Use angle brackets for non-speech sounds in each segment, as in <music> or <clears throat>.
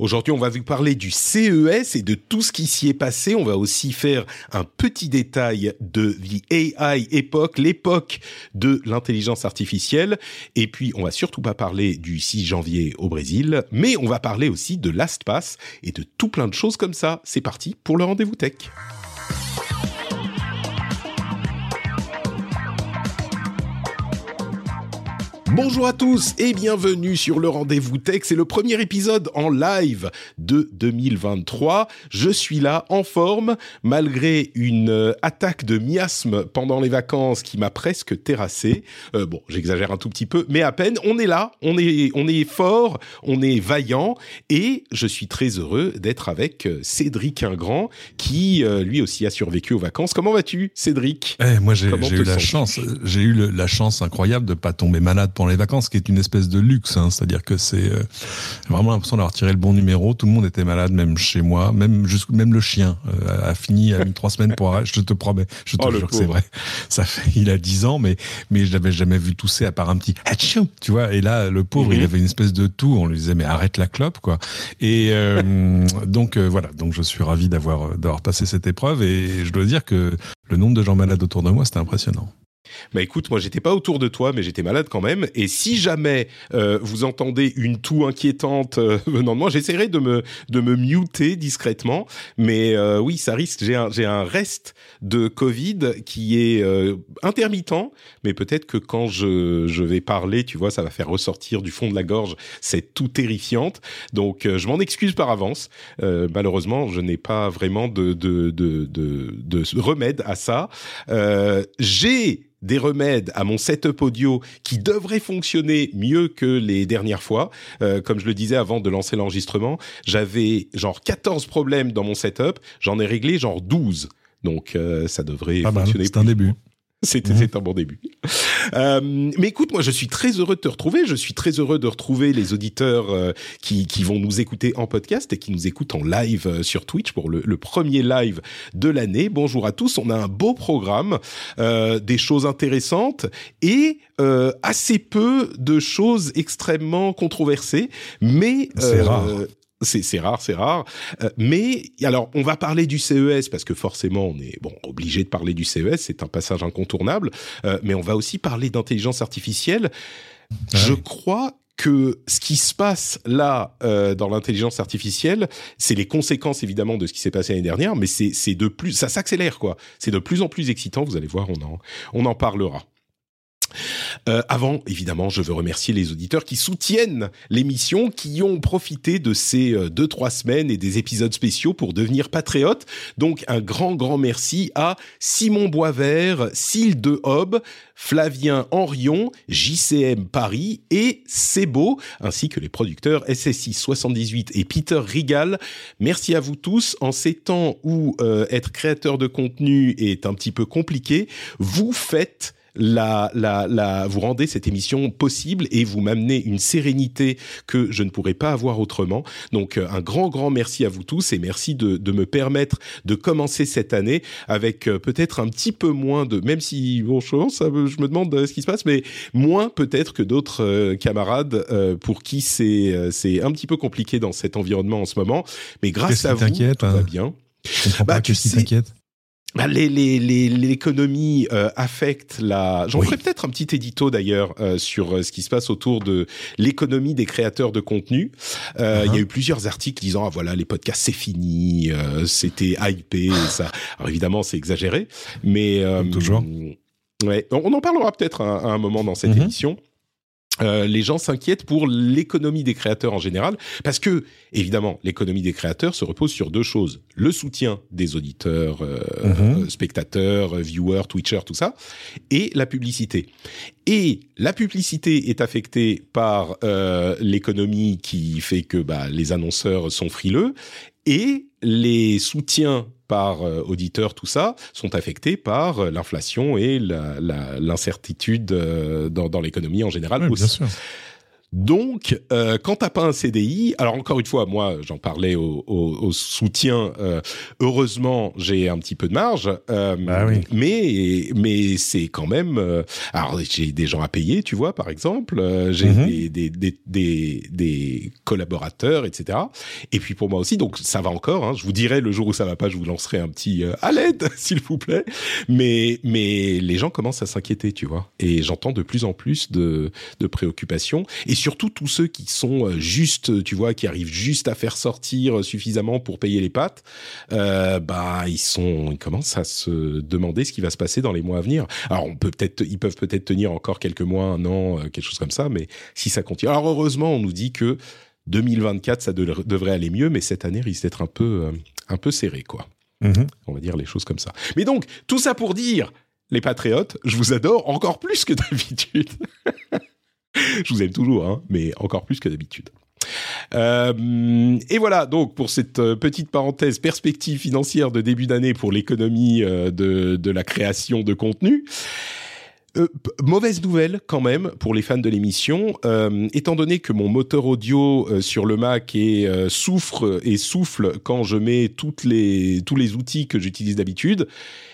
Aujourd'hui, on va vous parler du CES et de tout ce qui s'y est passé. On va aussi faire un petit détail de the AI époque, l'époque de l'intelligence artificielle. Et puis, on va surtout pas parler du 6 janvier au Brésil, mais on va parler aussi de LastPass et de tout plein de choses comme ça. C'est parti pour le rendez-vous tech. Bonjour à tous et bienvenue sur le rendez-vous tech. C'est le premier épisode en live de 2023. Je suis là en forme malgré une euh, attaque de miasme pendant les vacances qui m'a presque terrassé. Euh, bon, j'exagère un tout petit peu, mais à peine. On est là, on est, on est fort, on est vaillant et je suis très heureux d'être avec euh, Cédric Ingrand qui lui aussi a survécu aux vacances. Comment vas-tu, Cédric? Eh, Moi, j'ai eu la chance, j'ai eu la chance incroyable de pas tomber malade pendant les vacances, qui est une espèce de luxe. Hein, C'est-à-dire que c'est euh, vraiment l'impression d'avoir tiré le bon numéro. Tout le monde était malade, même chez moi, même même le chien euh, a fini a mis trois semaines pour. Je te promets, je te oh, jure que c'est vrai. Ça fait, il a dix ans, mais mais je l'avais jamais vu tousser à part un petit tu vois. Et là, le pauvre, il mhm. avait une espèce de toux. On lui disait mais arrête la clope, quoi. Et euh, <laughs> donc voilà. Donc je suis ravi d'avoir d'avoir passé cette épreuve et je dois dire que le nombre de gens malades autour de moi, c'était impressionnant. Bah écoute, moi j'étais pas autour de toi, mais j'étais malade quand même. Et si jamais euh, vous entendez une toux inquiétante euh, <laughs> venant de moi, j'essaierai de me de me muter discrètement. Mais euh, oui, ça risque. J'ai un j'ai un reste de Covid qui est euh, intermittent, mais peut-être que quand je je vais parler, tu vois, ça va faire ressortir du fond de la gorge cette toux terrifiante. Donc je m'en excuse par avance. malheureusement, je n'ai pas vraiment de de de de, de remède à ça. j'ai des remèdes à mon setup audio qui devraient fonctionner mieux que les dernières fois. Euh, comme je le disais avant de lancer l'enregistrement, j'avais genre 14 problèmes dans mon setup, j'en ai réglé genre 12. Donc euh, ça devrait fonctionner. C'est un début. <laughs> C'était mhm. un bon début. Euh, mais écoute, moi, je suis très heureux de te retrouver. Je suis très heureux de retrouver les auditeurs euh, qui, qui vont nous écouter en podcast et qui nous écoutent en live euh, sur Twitch pour le, le premier live de l'année. Bonjour à tous. On a un beau programme, euh, des choses intéressantes et euh, assez peu de choses extrêmement controversées. Mais c'est rare c'est rare, c'est rare. Euh, mais alors, on va parler du CES parce que forcément, on est bon obligé de parler du CES, c'est un passage incontournable. Euh, mais on va aussi parler d'intelligence artificielle. Ah Je crois que ce qui se passe là euh, dans l'intelligence artificielle, c'est les conséquences évidemment de ce qui s'est passé l'année dernière, mais c'est de plus, ça s'accélère quoi. C'est de plus en plus excitant. Vous allez voir, on en on en parlera. Euh, avant, évidemment, je veux remercier les auditeurs qui soutiennent l'émission, qui ont profité de ces euh, deux trois semaines et des épisodes spéciaux pour devenir patriotes. Donc un grand grand merci à Simon Boisvert, Cyle de Hob, Flavien Henrion, JCM Paris et Sebo, ainsi que les producteurs SSI 78 et Peter Rigal. Merci à vous tous. En ces temps où euh, être créateur de contenu est un petit peu compliqué, vous faites la, la, la, vous rendez cette émission possible et vous m'amenez une sérénité que je ne pourrais pas avoir autrement. Donc euh, un grand grand merci à vous tous et merci de, de me permettre de commencer cette année avec euh, peut-être un petit peu moins de, même si bon je me demande euh, ce qui se passe, mais moins peut-être que d'autres camarades pour qui c'est c'est un petit peu compliqué dans cet environnement en ce moment. Mais grâce à vous, tout va hein bien. Je comprends bah, pas, qu'est-ce qui t'inquiète? Bah, l'économie euh, affecte la. J'en ferai peut-être un petit édito d'ailleurs euh, sur euh, ce qui se passe autour de l'économie des créateurs de contenu. Euh, Il y a uh-huh. eu plusieurs articles disant ah voilà les podcasts c'est fini, c'était hypé <laughs> ça. Alors évidemment c'est exagéré, mais toujours. Ouais, on, en parlera peut-être à, un moment dans cette uh-huh. émission. Euh, les gens s'inquiètent pour l'économie des créateurs en général, parce que évidemment l'économie des créateurs se repose sur deux choses le soutien des auditeurs, euh, Mhm. spectateurs, viewers, Twitchers, tout ça, et la publicité. Et la publicité est affectée par euh, l'économie qui fait que bah, les annonceurs sont frileux, et les soutiens par euh, auditeurs, tout ça, sont affectés par euh, l'inflation et l'incertitude euh, dans, dans l'économie en général aussi. bien sûr. Donc, euh, quand t'as pas un CDI, alors encore une fois, moi, j'en parlais au, au- au soutien. euh, heureusement, j'ai un petit peu de marge, euh, Bah oui. mais mais c'est quand même. euh, alors, j'ai des gens à payer, tu vois, par exemple. euh, j'ai Mhm. des, des, des, des, des collaborateurs, etc. Et puis pour moi aussi, donc ça va encore. Hein, je vous dirai le jour où ça va pas, je vous lancerai un petit euh, à l'aide, <laughs> s'il vous plaît. Mais mais les gens commencent à s'inquiéter, tu vois. Et j'entends de plus en plus de de préoccupations et surtout tous ceux qui sont euh, juste, tu vois, qui arrivent juste à faire sortir suffisamment pour payer les pattes, euh, bah ils sont, ils commencent à se demander ce qui va se passer dans les mois à venir. Alors on peut peut-être, ils peuvent peut-être tenir encore quelques mois, un an, euh, quelque chose comme ça, mais si ça continue. Alors heureusement, on nous dit que 2024 ça de- devrait aller mieux, mais cette année risque d'être un peu, euh, un peu serré, quoi. Mhm. On va dire les choses comme ça. Mais donc, tout ça pour dire, les patriotes, je vous adore encore plus que d'habitude. <laughs> je vous aime toujours, hein, mais encore plus que d'habitude. Euh, et voilà, donc pour cette euh, petite parenthèse perspective financière de début d'année pour l'économie euh, de, de la création de contenu. Euh, mauvaise nouvelle quand même pour les fans de l'émission, euh, étant donné que mon moteur audio euh, sur le Mac est, souffre et souffle quand je mets toutes les, tous les outils que j'utilise d'habitude,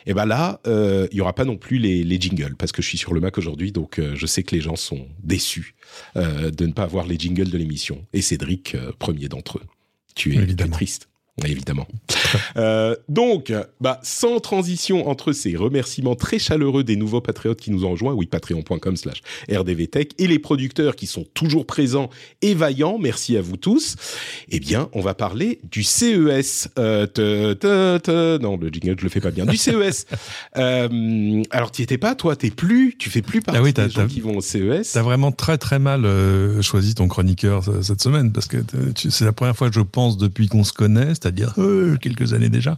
et ben là, il y aura pas non plus les, les jingles parce que je suis sur le Mac aujourd'hui, donc je sais que les gens sont déçus de ne pas avoir les jingles de l'émission. Et Cédric, premier d'entre eux. Tu es, tu es triste. Évidemment. Euh, donc, bah, sans transition entre ces remerciements très chaleureux des nouveaux patriotes qui nous ont rejoints, oui, patreon.com slash rdvtech, et les producteurs qui sont toujours présents et vaillants, merci à vous tous, eh bien, on va parler du CES. Euh, te- te- te- non, le jingle, je le fais pas bien. Du CES. <laughs> Euh, alors, tu étais pas, toi, t'es plus, tu fais plus partie Ah oui, des gens qui vont au CES. T'as vraiment très très mal euh, choisi ton chroniqueur cette semaine parce que c'est la première fois, je pense, depuis qu'on se connaît, c'est-à-dire euh, quelques années déjà,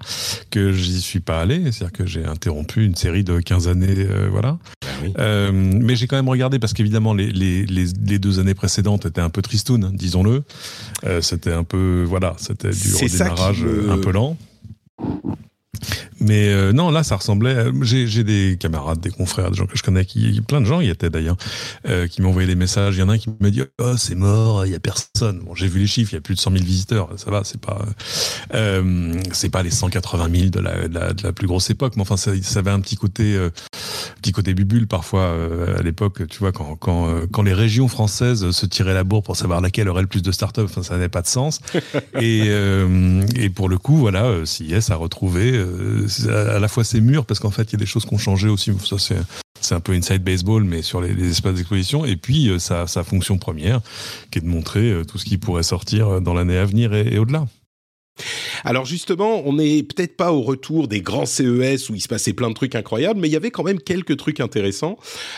que j'y suis pas allé. C'est-à-dire que j'ai interrompu une série de 15 années, euh, voilà. oui. Euh, mais j'ai quand même regardé parce qu'évidemment les, les, les, les deux années précédentes étaient un peu tristounes, disons-le. C'était un peu, voilà, c'était du redémarrage me- un peu lent. Mais euh, non, là, ça ressemblait. à- J'ai des camarades, des confrères, des gens que je connais, qui plein de gens y étaient d'ailleurs, euh, qui m'ont envoyé des messages. Il y en a un qui me dit oh c'est mort, il y a personne. Bon, j'ai vu les chiffres, il y a plus de 100 000 visiteurs. Ça va, c'est pas euh, c'est pas les 180 000 de la, de la, de la plus grosse époque, mais enfin ça, ça avait un petit côté euh, petit côté bubule parfois euh, à l'époque. Tu vois quand quand euh, quand les régions françaises se tiraient la bourre pour savoir laquelle aurait le plus de start-up, enfin ça n'avait pas de sens. <laughs> et euh, et pour le coup, voilà, euh, CIS a retrouvé euh, à la fois ses murs parce qu'en fait il y a des choses qui ont changé aussi. Ça c'est c'est un peu inside baseball, mais sur les, espaces d'exposition. Et puis euh, sa, fonction première, qui est de montrer euh, tout ce qui pourrait sortir dans l'année à venir et au-delà. Alors justement, on n'est peut-être pas au retour des grands CES où il se passait plein de trucs incroyables, mais il y avait quand même quelques trucs intéressants.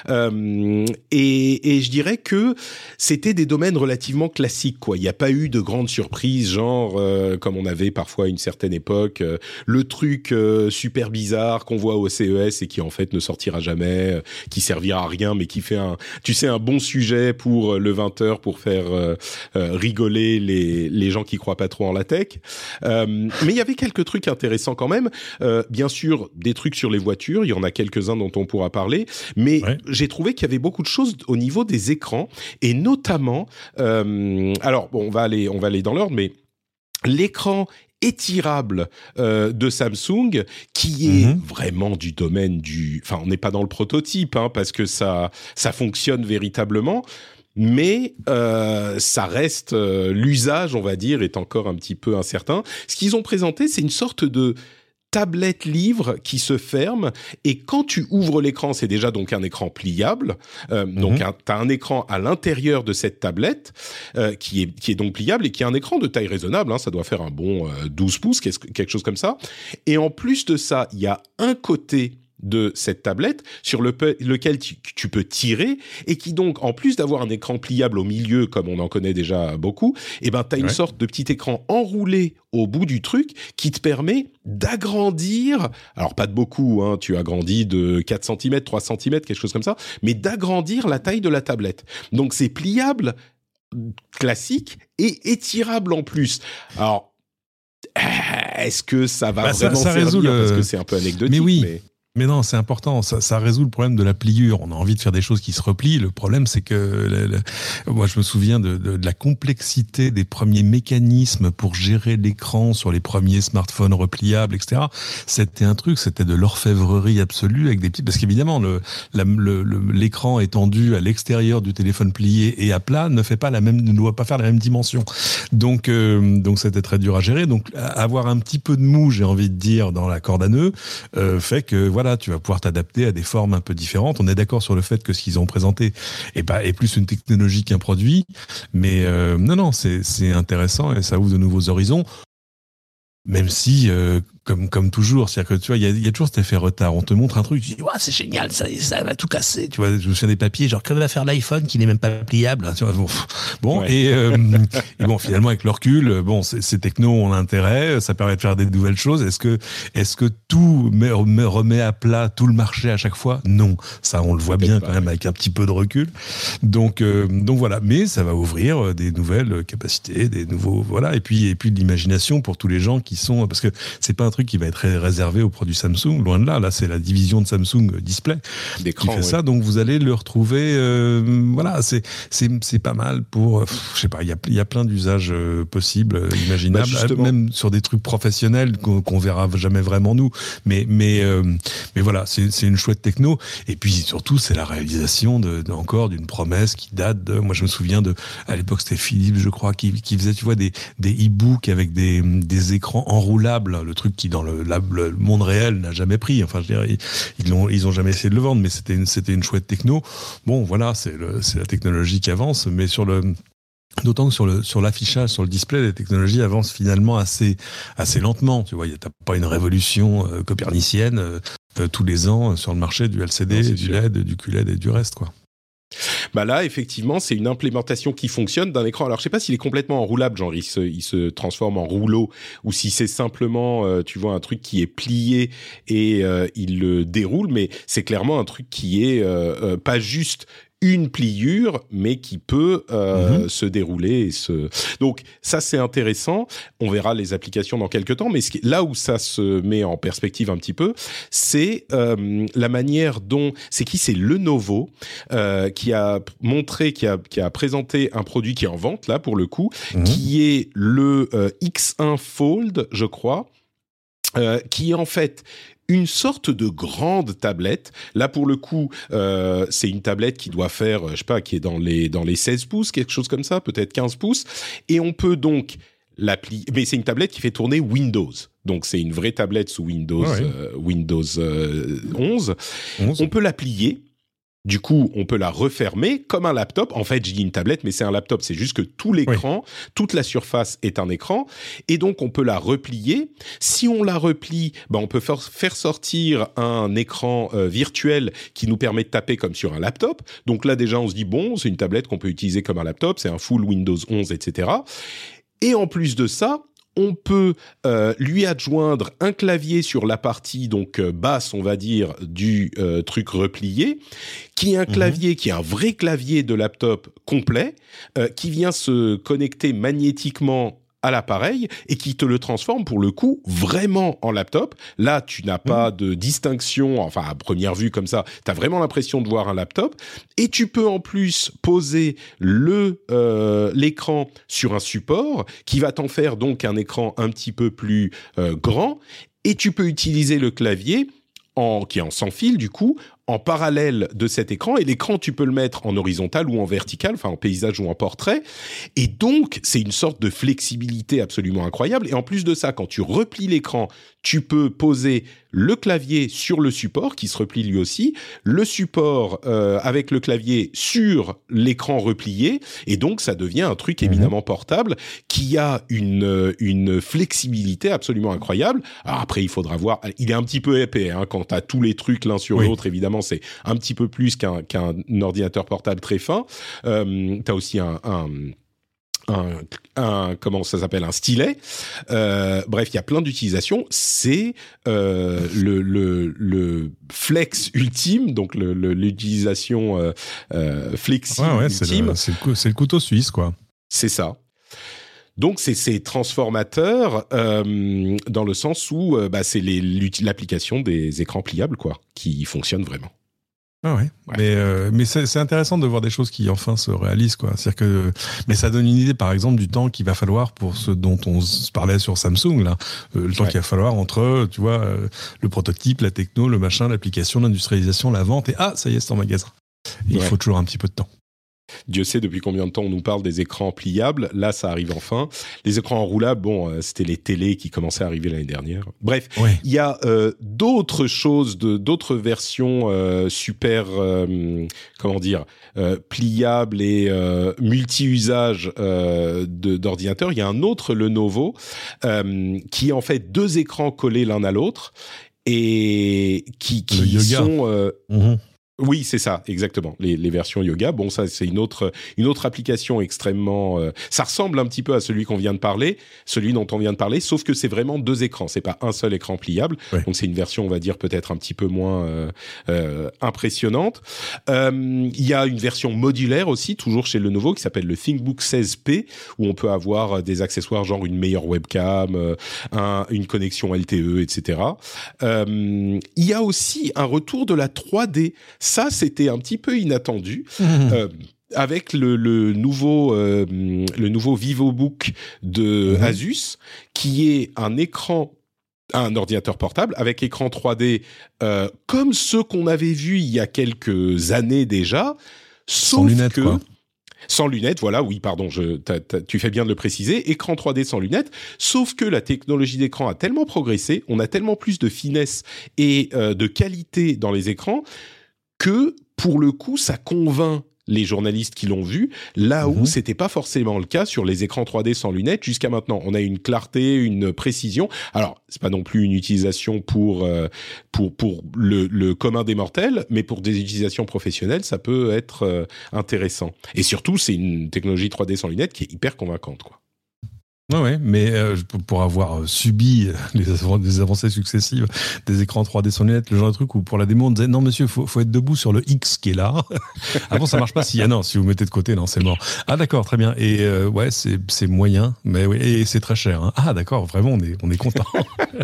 Euh, et, et je dirais que c'était des domaines relativement classiques. Quoi. Il n'y a pas eu de grandes surprises, genre euh, comme on avait parfois à une certaine époque, euh, le truc euh, super bizarre qu'on voit au CES et qui en fait ne sortira jamais, euh, qui servira à rien, mais qui fait un, tu sais, un bon sujet pour euh, le 20h pour faire rigoler les, les gens qui croient pas trop en la tech. Euh, mais il y avait quelques trucs intéressants quand même. Euh, bien sûr, des trucs sur les voitures. Il y en a quelques-uns dont on pourra parler. Mais Ouais. j'ai trouvé qu'il y avait beaucoup de choses au niveau des écrans et notamment. euh, alors, bon, on va aller, on va aller dans l'ordre, mais l'écran étirable euh, de Samsung qui est Mhm. vraiment du domaine du enfin on n'est pas dans le prototype hein, parce que ça ça fonctionne véritablement mais euh, ça reste euh, l'usage, on va dire, est encore un petit peu incertain. Ce qu'ils ont présenté, c'est une sorte de tablette livre qui se ferme et quand tu ouvres l'écran, c'est déjà donc un écran pliable. Euh, Donc Mhm. tu as un écran à l'intérieur de cette tablette euh, qui est qui est donc pliable et qui est un écran de taille raisonnable. Hein, ça doit faire un bon euh, 12 pouces, quelque chose comme ça. Et en plus de ça, il y a un côté de cette tablette sur lequel tu, peux tirer et qui donc, en plus d'avoir un écran pliable au milieu, comme on en connaît déjà beaucoup, eh ben, tu as une sorte de petit écran enroulé au bout du truc qui te permet d'agrandir, alors pas de beaucoup, hein, tu agrandis de 4 cm, 3 cm, quelque chose comme ça, mais d'agrandir la taille de la tablette. Donc c'est pliable, classique et étirable en plus. Alors, est-ce que ça va bah, vraiment ça, servir? parce que c'est un peu anecdotique mais oui. Mais non, c'est important. Ça, ça, résout le problème de la pliure. On a envie de faire des choses qui se replient. Le problème, c'est que moi, je me souviens de, de, de, la complexité des premiers mécanismes pour gérer l'écran sur les premiers smartphones repliables, etc. C'était un truc, c'était de l'orfèvrerie absolue avec des petits. Parce qu'évidemment, le, l'écran étendu à l'extérieur du téléphone plié et à plat ne fait pas la même, ne doit pas faire la même dimension. Donc, euh, donc c'était très dur à gérer. Donc, avoir un petit peu de mou, j'ai envie de dire, dans la corde à nœud, euh, fait que voilà tu vas pouvoir t'adapter à des formes un peu différentes. On est d'accord sur le fait que ce qu'ils ont présenté est, pas, est plus une technologie qu'un produit, mais euh, non, non, c'est intéressant et ça ouvre de nouveaux horizons. Même si, euh, comme comme toujours, c'est-à-dire que tu vois, il y a, y a, toujours cet effet retard. On te montre un truc, tu dis ouais, c'est génial, ça, ça va tout casser. Tu vois, je me souviens des papiers, genre que va faire l'iPhone qui n'est même pas pliable. Tu vois, bon, bon et, euh, <laughs> et, bon, finalement avec le recul, bon, ces technos ont intérêt, ça permet de faire des nouvelles choses. Est-ce que est-ce que tout met, remet à plat tout le marché à chaque fois? Non, ça on le voit bien quand même avec un petit peu de recul. Donc euh, donc voilà, mais ça va ouvrir euh, des nouvelles capacités, des nouveaux voilà, et puis et puis de l'imagination pour tous les gens qui sont parce que c'est pas un truc qui va être réservé aux produits Samsung. Loin de là, là c'est la division de Samsung Display qui fait ça. Donc vous allez le retrouver. Euh, voilà, c'est c'est pas mal pour. Euh, je sais pas, il y a, y a plein d'usages euh, possibles, imaginables, bah, même sur des trucs professionnels qu'on verra jamais vraiment nous. Mais mais mais voilà, c'est une chouette techno. Et puis surtout, c'est la réalisation de, encore d'une promesse qui date de. Moi, je me souviens de à l'époque c'était Philippe, je crois, qui, qui faisait tu vois des des e-books avec des des écrans enroulables, le truc qui dans le, le monde réel n'a jamais pris. Enfin, je dirais, ils ont, ils ont jamais essayé de le vendre, mais c'était une, c'était une chouette techno. Bon, voilà, c'est la technologie qui avance, mais sur le D'autant que sur le sur l'affichage, sur le display, les technologies avancent finalement assez assez lentement. Tu vois, il n'y a pas une révolution euh, copernicienne euh, tous les ans sur le marché du LCD, du LED, du QLED et du reste, quoi. Bah là, effectivement, c'est une implémentation qui fonctionne d'un écran. Alors, je sais pas s'il est complètement enroulable, genre il se, il se transforme en rouleau, ou si c'est simplement, euh, tu vois, un truc qui est plié et euh, il le déroule, mais c'est clairement un truc qui est euh, pas juste une pliure, mais qui peut euh, mhm. se dérouler. Et se... Donc ça, c'est intéressant. On verra les applications dans quelques temps, mais ce qui... là où ça se met en perspective un petit peu, c'est euh, la manière dont... C'est qui? C'est Lenovo euh, qui a montré, qui a, qui a présenté un produit qui est en vente, là, pour le coup, mhm. qui est le euh, X1 Fold, je crois. Euh, qui est en fait une sorte de grande tablette. Là, pour le coup, euh, c'est une tablette qui doit faire, je sais pas, qui est dans les dans les 16 pouces, quelque chose comme ça, peut-être 15 pouces, et on peut donc l'appli. Mais c'est une tablette qui fait tourner Windows. Donc c'est une vraie tablette sous Windows euh, Windows 11. Euh, 11. On peut la plier du coup, on peut la refermer comme un laptop. En fait, je dis une tablette, mais c'est un laptop. C'est juste que tout l'écran, toute la surface est un écran. Et donc, on peut la replier. Si on la replie, ben, on peut faire sortir un écran euh, virtuel qui nous permet de taper comme sur un laptop. Donc là, déjà, on se dit, bon, c'est une tablette qu'on peut utiliser comme un laptop. C'est un full Windows 11, etc. Et en plus de ça, on peut euh, lui adjoindre un clavier sur la partie donc euh, basse, on va dire, du euh, truc replié, qui est un mhm. clavier, qui est un vrai clavier de laptop complet, qui vient se connecter magnétiquement à l'appareil et qui te le transforme pour le coup vraiment en laptop. Là, tu n'as pas mmh. de distinction, enfin à première vue comme ça, tu as vraiment l'impression de voir un laptop et tu peux en plus poser le euh, l'écran sur un support qui va t'en faire donc un écran un petit peu plus euh, grand et tu peux utiliser le clavier en, qui est en sans fil du coup, en parallèle de cet écran et l'écran tu peux le mettre en horizontal ou en vertical, enfin en paysage ou en portrait. Et donc c'est une sorte de flexibilité absolument incroyable. Et en plus de ça quand tu replies l'écran tu peux poser le clavier sur le support qui se replie lui aussi, le support euh, avec le clavier sur l'écran replié, et donc ça devient un truc mhm. éminemment portable qui a une, une flexibilité absolument incroyable. Alors après, il faudra voir, il est un petit peu épais hein, quand tu as tous les trucs l'un sur l'autre, évidemment, c'est un petit peu plus qu'un qu'un ordinateur portable très fin. Euh, tu as aussi un, un un, comment ça s'appelle un stylet. Euh, bref, il y a plein d'utilisations. C'est euh, le, le, le, flex ultime, donc l'utilisation euh, euh, flexible ouais, ultime. C'est le, le, couteau suisse, quoi. C'est ça. Donc c'est transformateur euh, dans le sens où euh, bah, c'est l'application des écrans pliables quoi qui fonctionne vraiment. Ah ouais. Mais euh, mais c'est intéressant de voir des choses qui enfin se réalisent quoi. C'est-à-dire que mais ça donne une idée par exemple du temps qu'il va falloir pour ce dont on se parlait sur Samsung là, le temps qu'il va falloir entre tu vois le prototype, la techno, le machin, l'application, l'industrialisation, la vente et ah ça y est c'est en magasin. Il faut toujours un petit peu de temps. Dieu sait depuis combien de temps on nous parle des écrans pliables. Là, ça arrive enfin. Les écrans enroulables, bon, euh, c'était les télés qui commençaient à arriver l'année dernière. Bref, il y a euh, d'autres choses, d'autres versions euh, super, comment dire, pliables et multi-usages d'ordinateurs. Il y a un autre Lenovo qui est en fait deux écrans collés l'un à l'autre et qui, qui sont... Mhm. Oui, c'est ça, exactement. Les, les, versions yoga. Bon, ça c'est une autre une autre application extrêmement. Euh, ça ressemble un petit peu à celui qu'on vient de parler, celui dont on vient de parler, sauf que c'est vraiment deux écrans. C'est pas un seul écran pliable. Donc c'est une version, on va dire peut-être un petit peu moins euh, euh, impressionnante. Il y a une version modulaire aussi, toujours chez Lenovo, qui s'appelle le ThinkBook 16P, où on peut avoir des accessoires genre une meilleure webcam, un, une connexion LTE, etc. Il y a aussi un retour de la 3D ça, c'était un petit peu inattendu. <laughs> Mmh. Euh, avec le, nouveau euh, le nouveau VivoBook de mmh. Asus, qui est un écran un ordinateur portable avec écran 3D euh, comme ceux qu'on avait vus il y a quelques années déjà, sauf sans lunettes, que sans lunettes, voilà, oui, pardon, je, tu fais bien de le préciser, écran 3D sans lunettes, sauf que la technologie d'écran a tellement progressé, on a tellement plus de finesse et de qualité dans les écrans que pour le coup, ça convainc les journalistes qui l'ont vu, là où mhm. c'était pas forcément le cas sur les écrans 3D sans lunettes jusqu'à maintenant. On a une clarté, une précision. Alors, c'est pas non plus une utilisation pour euh, pour pour le, le, commun des mortels, mais pour des utilisations professionnelles, ça peut être euh, intéressant. Et surtout, c'est une technologie 3D sans lunettes qui est hyper convaincante, quoi. Ouais, ouais, mais euh, pour avoir euh, subi les, les, avancées successives des écrans 3D sans lunettes, le genre de truc où pour la démo on disait non monsieur, faut, faut être debout sur le X qui est là. <laughs> bon, ça marche pas si ah non, si vous mettez de côté, non, c'est mort. Ah d'accord, très bien. Et euh, ouais, c'est moyen, mais oui, et c'est très cher. Hein. Ah d'accord, vraiment, on est on est content.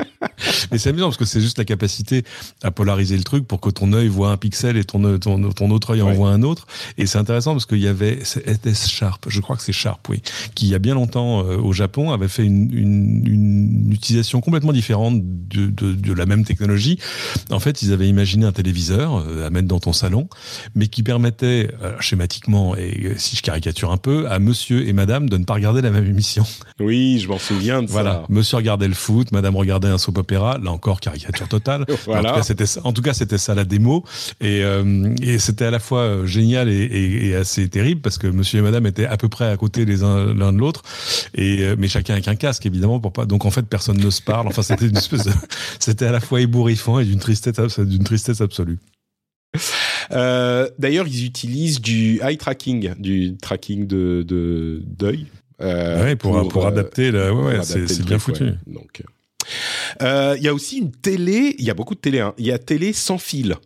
<laughs> mais c'est amusant parce que c'est juste la capacité à polariser le truc pour que ton œil voit un pixel et ton ton, ton autre œil en voit un autre. Et c'est intéressant parce qu'il y avait était Sharp, je crois que c'est Sharp, oui, qui il y a bien longtemps au Japon avait fait une, une, utilisation complètement différente de, de, de, la même technologie. En fait, ils avaient imaginé un téléviseur euh, à mettre dans ton salon, mais qui permettait, euh, schématiquement, et si je caricature un peu, à monsieur et madame de ne pas regarder la même émission. Oui, je m'en souviens de voilà. ça. Monsieur regardait le foot, madame regardait un soap opéra, là encore caricature totale. voilà. <laughs> En tout cas, c'était en tout cas, c'était ça la démo. Et, euh, et c'était à la fois génial et, et, et, assez terrible parce que monsieur et madame étaient à peu près à côté les uns l'un de l'autre. Et, mais chacun avec un casque, évidemment, pour pas. Donc en fait, personne ne se parle. Enfin, c'était une espèce de... <laughs> C'était à la fois ébouriffant et d'une tristesse, d'une tristesse absolue. Euh, D'ailleurs, ils utilisent du eye tracking, du tracking de d'œil. Euh, ouais, pour, pour, adapter, euh, ouais, ouais, c'est bien foutu. Donc, euh, il y a aussi une télé, il y a beaucoup de télé, hein. il y a télé sans fil.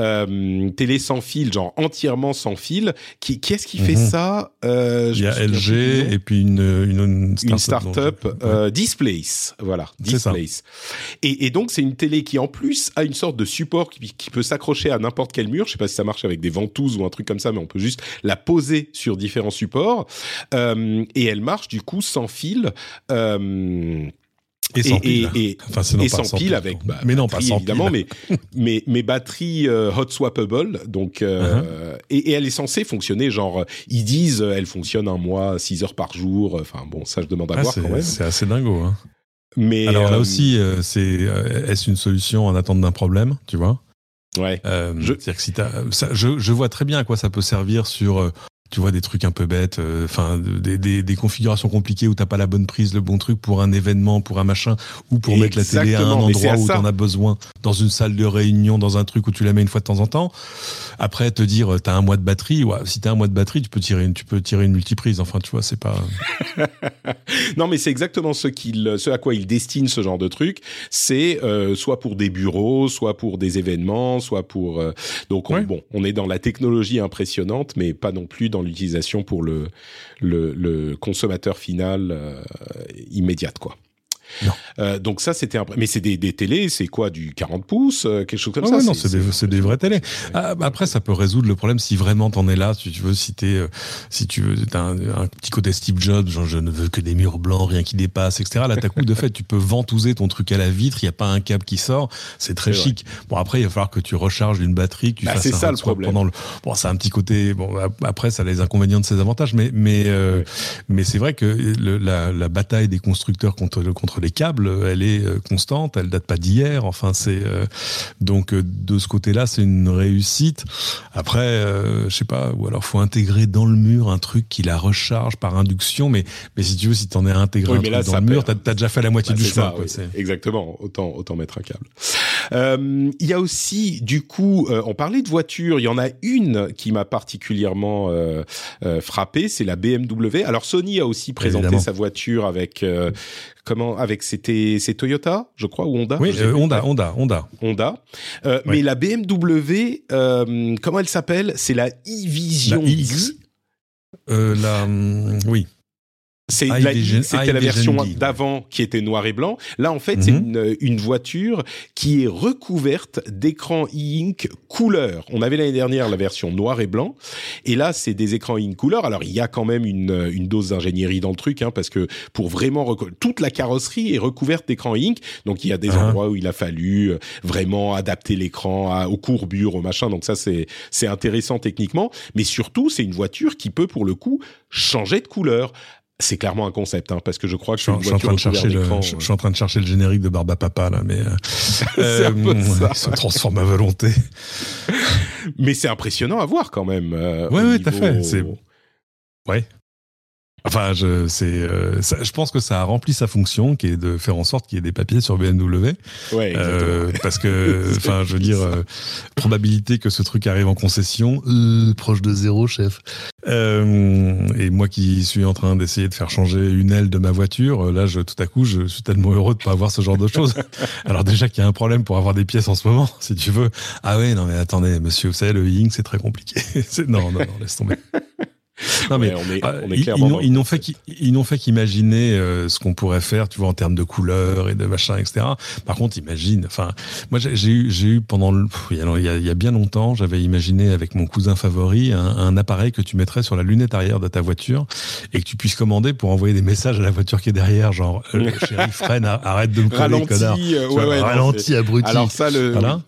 Euh, télé sans fil, genre entièrement sans fil. Qui, qui est-ce qui fait mhm. ça euh, Il y a LG et puis une, une, une start-up, euh, Displace, voilà, Displace. Et, et, donc c'est une télé qui en plus a une sorte de support qui, qui peut s'accrocher à n'importe quel mur. Je sais pas si ça marche avec des ventouses ou un truc comme ça, mais on peut juste la poser sur différents supports. Euh, et elle marche du coup sans fil. Euh, Et sans pile. Et, enfin, et pas sans, sans pile pile, avec bah, Mais non, pas batterie, sans évidemment, pile. <laughs> mais mais mes batteries euh, hot swappable. Donc euh, Uh-huh. et, et elle est censée fonctionner genre ils disent euh, elle fonctionne un mois 6 heures par jour. Enfin bon ça je demande à Ah, voir quand même. c'est assez dingo. Hein. Mais Alors là euh, aussi, euh, c'est euh, est-ce une solution en attente d'un problème, tu vois? Ouais. Euh, Je- que si ça, je, je vois très bien à quoi ça peut servir sur, euh, tu vois, des trucs un peu bêtes, euh, enfin, des, des, des configurations compliquées où t'as pas la bonne prise, le bon truc pour un événement, pour un machin, ou pour mettre la télé à un endroit où t'en as besoin, dans une salle de réunion, dans un truc où tu la mets une fois de temps en temps. Après, te dire, euh, t'as un mois de batterie, ouais, si t'as un mois de batterie, tu peux tirer une, tu peux tirer une multiprise. Enfin, tu vois, c'est pas. <laughs> Non, mais c'est exactement ce, qu'il, ce à quoi il destine ce genre de truc. C'est euh, soit pour des bureaux, soit pour des événements, soit pour. euh, donc on, Ouais. bon, on est dans la technologie impressionnante, mais pas non plus dans l'utilisation pour le le, consommateur final euh, immédiate, quoi. Euh, donc ça, c'était un... mais c'est des, des télés, c'est quoi du 40 pouces, euh, quelque chose comme Ah ça. ouais, non, c'est des, des vraies télés. Ah, après, ça peut résoudre le problème si vraiment t'en es là. Si tu veux, si t'es, euh, si tu veux, t'as un, un petit côté Steve Jobs, genre je ne veux que des murs blancs, rien qui dépasse, etc. Là, t'as coup de fait, tu peux ventouser ton truc à la vitre. Il y a pas un câble qui sort. C'est très chic. Bon, après, il va falloir que tu recharges une batterie, que tu Bah, fasses ça, le problème. pendant le. Bon, c'est un petit côté. Bon, ap- après, ça a les inconvénients de ses avantages, mais mais euh, mais c'est vrai que le- la, la bataille des constructeurs contre contre les câbles, elle est euh, constante. Elle date pas d'hier. Enfin, c'est euh, donc euh, de ce côté-là, c'est une réussite. Après, euh, je sais pas, ou alors faut intégrer dans le mur un truc qui la recharge par induction. Mais mais si tu veux, si t'en es intégré Oui, un truc dans le mur, t'as as déjà fait la moitié Bah, du chemin. ça, quoi, oui. Exactement. Autant autant mettre un câble. Euh, Il y a aussi, du coup, euh, on parlait de voitures. Il y en a une qui m'a particulièrement euh, euh, frappé, c'est la BMW. Alors Sony a aussi présenté Évidemment. sa voiture avec euh, comment Avec c'était c'est Toyota, je crois, ou Honda. Oui, euh. Honda, Honda, Honda. Honda. Euh, Mais la BMW, euh, comment elle s'appelle? C'est la e-Vision. La iX. La, oui. La i- c'était la iVision version d'avant qui était noir et blanc. Là, en fait, c'est Mhm. une, une voiture qui est recouverte d'écrans e-ink couleur. On avait l'année dernière la version noir et blanc, et là, c'est des écrans e-ink couleur. Alors, il y a quand même une, une dose d'ingénierie dans le truc, hein, parce que pour vraiment toute la carrosserie est recouverte d'écrans e-ink. Donc, il y a des Ah. endroits où il a fallu euh, vraiment adapter l'écran à- aux courbures, au machin. Donc, ça, c'est c'est intéressant techniquement, mais surtout, c'est une voiture qui peut pour le coup changer de couleur. C'est clairement un concept, hein, parce que je crois que Je suis, en- une je suis en train de chercher le, recouverte je, d'écran, je suis en train de chercher le générique de Barba Papa là, mais euh, <laughs> ça. <laughs> il se transforme à volonté. euh, Mais c'est impressionnant à voir quand même. euh, Ouais, tout à fait, c'est- Ouais. Enfin, je, c'est, euh, ça- je pense que ça a rempli sa fonction, qui est de faire en sorte qu'il y ait des papiers sur BMW, Ouais, euh, parce que, <laughs> enfin, je veux dire, euh, probabilité que ce truc arrive en concession, euh, proche de zéro, chef. Euh, et moi qui suis en train d'essayer de faire changer une aile de ma voiture, là, je, tout à coup, je suis tellement heureux de pas avoir ce genre de choses. <laughs> Alors déjà qu'il y a un problème pour avoir des pièces en ce moment, <laughs> si tu veux. Ah ouais, non mais attendez, monsieur, vous savez, le Ying, c'est très compliqué. C'est- non, non, non, laisse tomber. Non mais Ouais, on est, on est ils- clairement ils, dans n'ont, fait concept. qu'i- ils n'ont fait qu'imaginer euh, ce qu'on pourrait faire, tu vois, en termes de couleurs et de machin, etc. Par contre, imagine. Enfin, moi, j'ai, eu, j'ai eu pendant, le, pff, il, y a, il y bien longtemps, j'avais imaginé avec mon cousin favori un, un appareil que tu mettrais sur la lunette arrière de ta voiture et que tu puisses commander pour envoyer des messages à la voiture qui est derrière, genre euh, <laughs> chérie, freine, arrête de me coller, Ralenti, connard. euh, ouais, ouais, ralenti, abruti. Alors ça, le, voilà.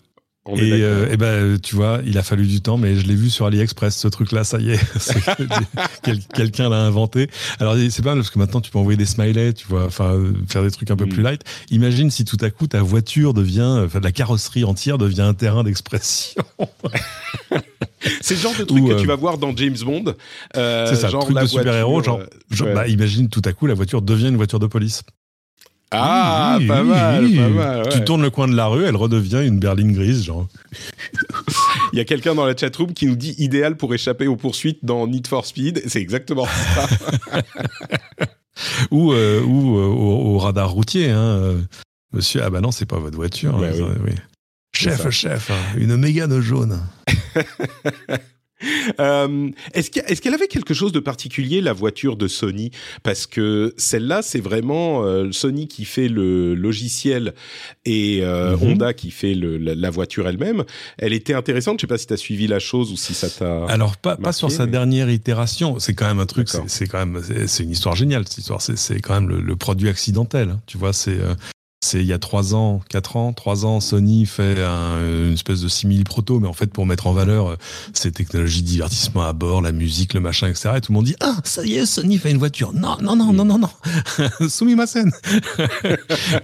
On Et, euh, eh ben, tu vois, il a fallu du temps, mais je l'ai vu sur AliExpress, ce truc-là, ça y est. <laughs> Quel- Quelqu'un l'a inventé. Alors, c'est pas mal parce que maintenant, tu peux envoyer des smileys, tu vois, enfin, faire des trucs un peu Mm. plus light. Imagine si tout à coup, ta voiture devient, enfin, la carrosserie entière devient un terrain d'expression. <laughs> C'est le genre de truc que euh, tu vas voir dans James Bond. euh, c'est ça, genre truc la de super-héros, genre, genre, ouais. bah, imagine tout à coup, la voiture devient une voiture de police. Ah, Oui, pas oui, mal, oui. pas mal. Tu tournes le coin de la rue, elle redevient une berline grise, genre. <laughs> Il y a quelqu'un dans la chatroom qui nous dit idéal pour échapper aux poursuites dans Need for Speed. C'est exactement ça. <laughs> ou euh, ou euh, au, au radar routier. Hein. euh, Monsieur, ah bah non, c'est pas votre voiture. Bah hein, oui. Chef, chef, hein, une mégane jaune. <laughs> Euh, est-ce qu'elle avait quelque chose de particulier, la voiture de Sony? Parce que celle-là, c'est vraiment euh, Sony qui fait le logiciel et euh, mhm. Honda qui fait le, la, voiture elle-même. Elle était intéressante. Je sais pas si tu as suivi la chose ou si ça t'a. Alors pas, pas sur sa dernière itération. C'est quand même un truc. C'est quand même c'est une histoire géniale. Cette histoire, c'est quand même le, produit accidentel. Hein. Tu vois, c'est c'est il y a trois ans, quatre ans, trois ans, Sony fait une espèce de simili proto, mais en fait pour mettre en valeur euh, ces technologies de divertissement à bord, la musique, le machin, etc. Et tout le monde dit ah ça y est, Sony fait une voiture. Non non non non non non, soumis ma scène.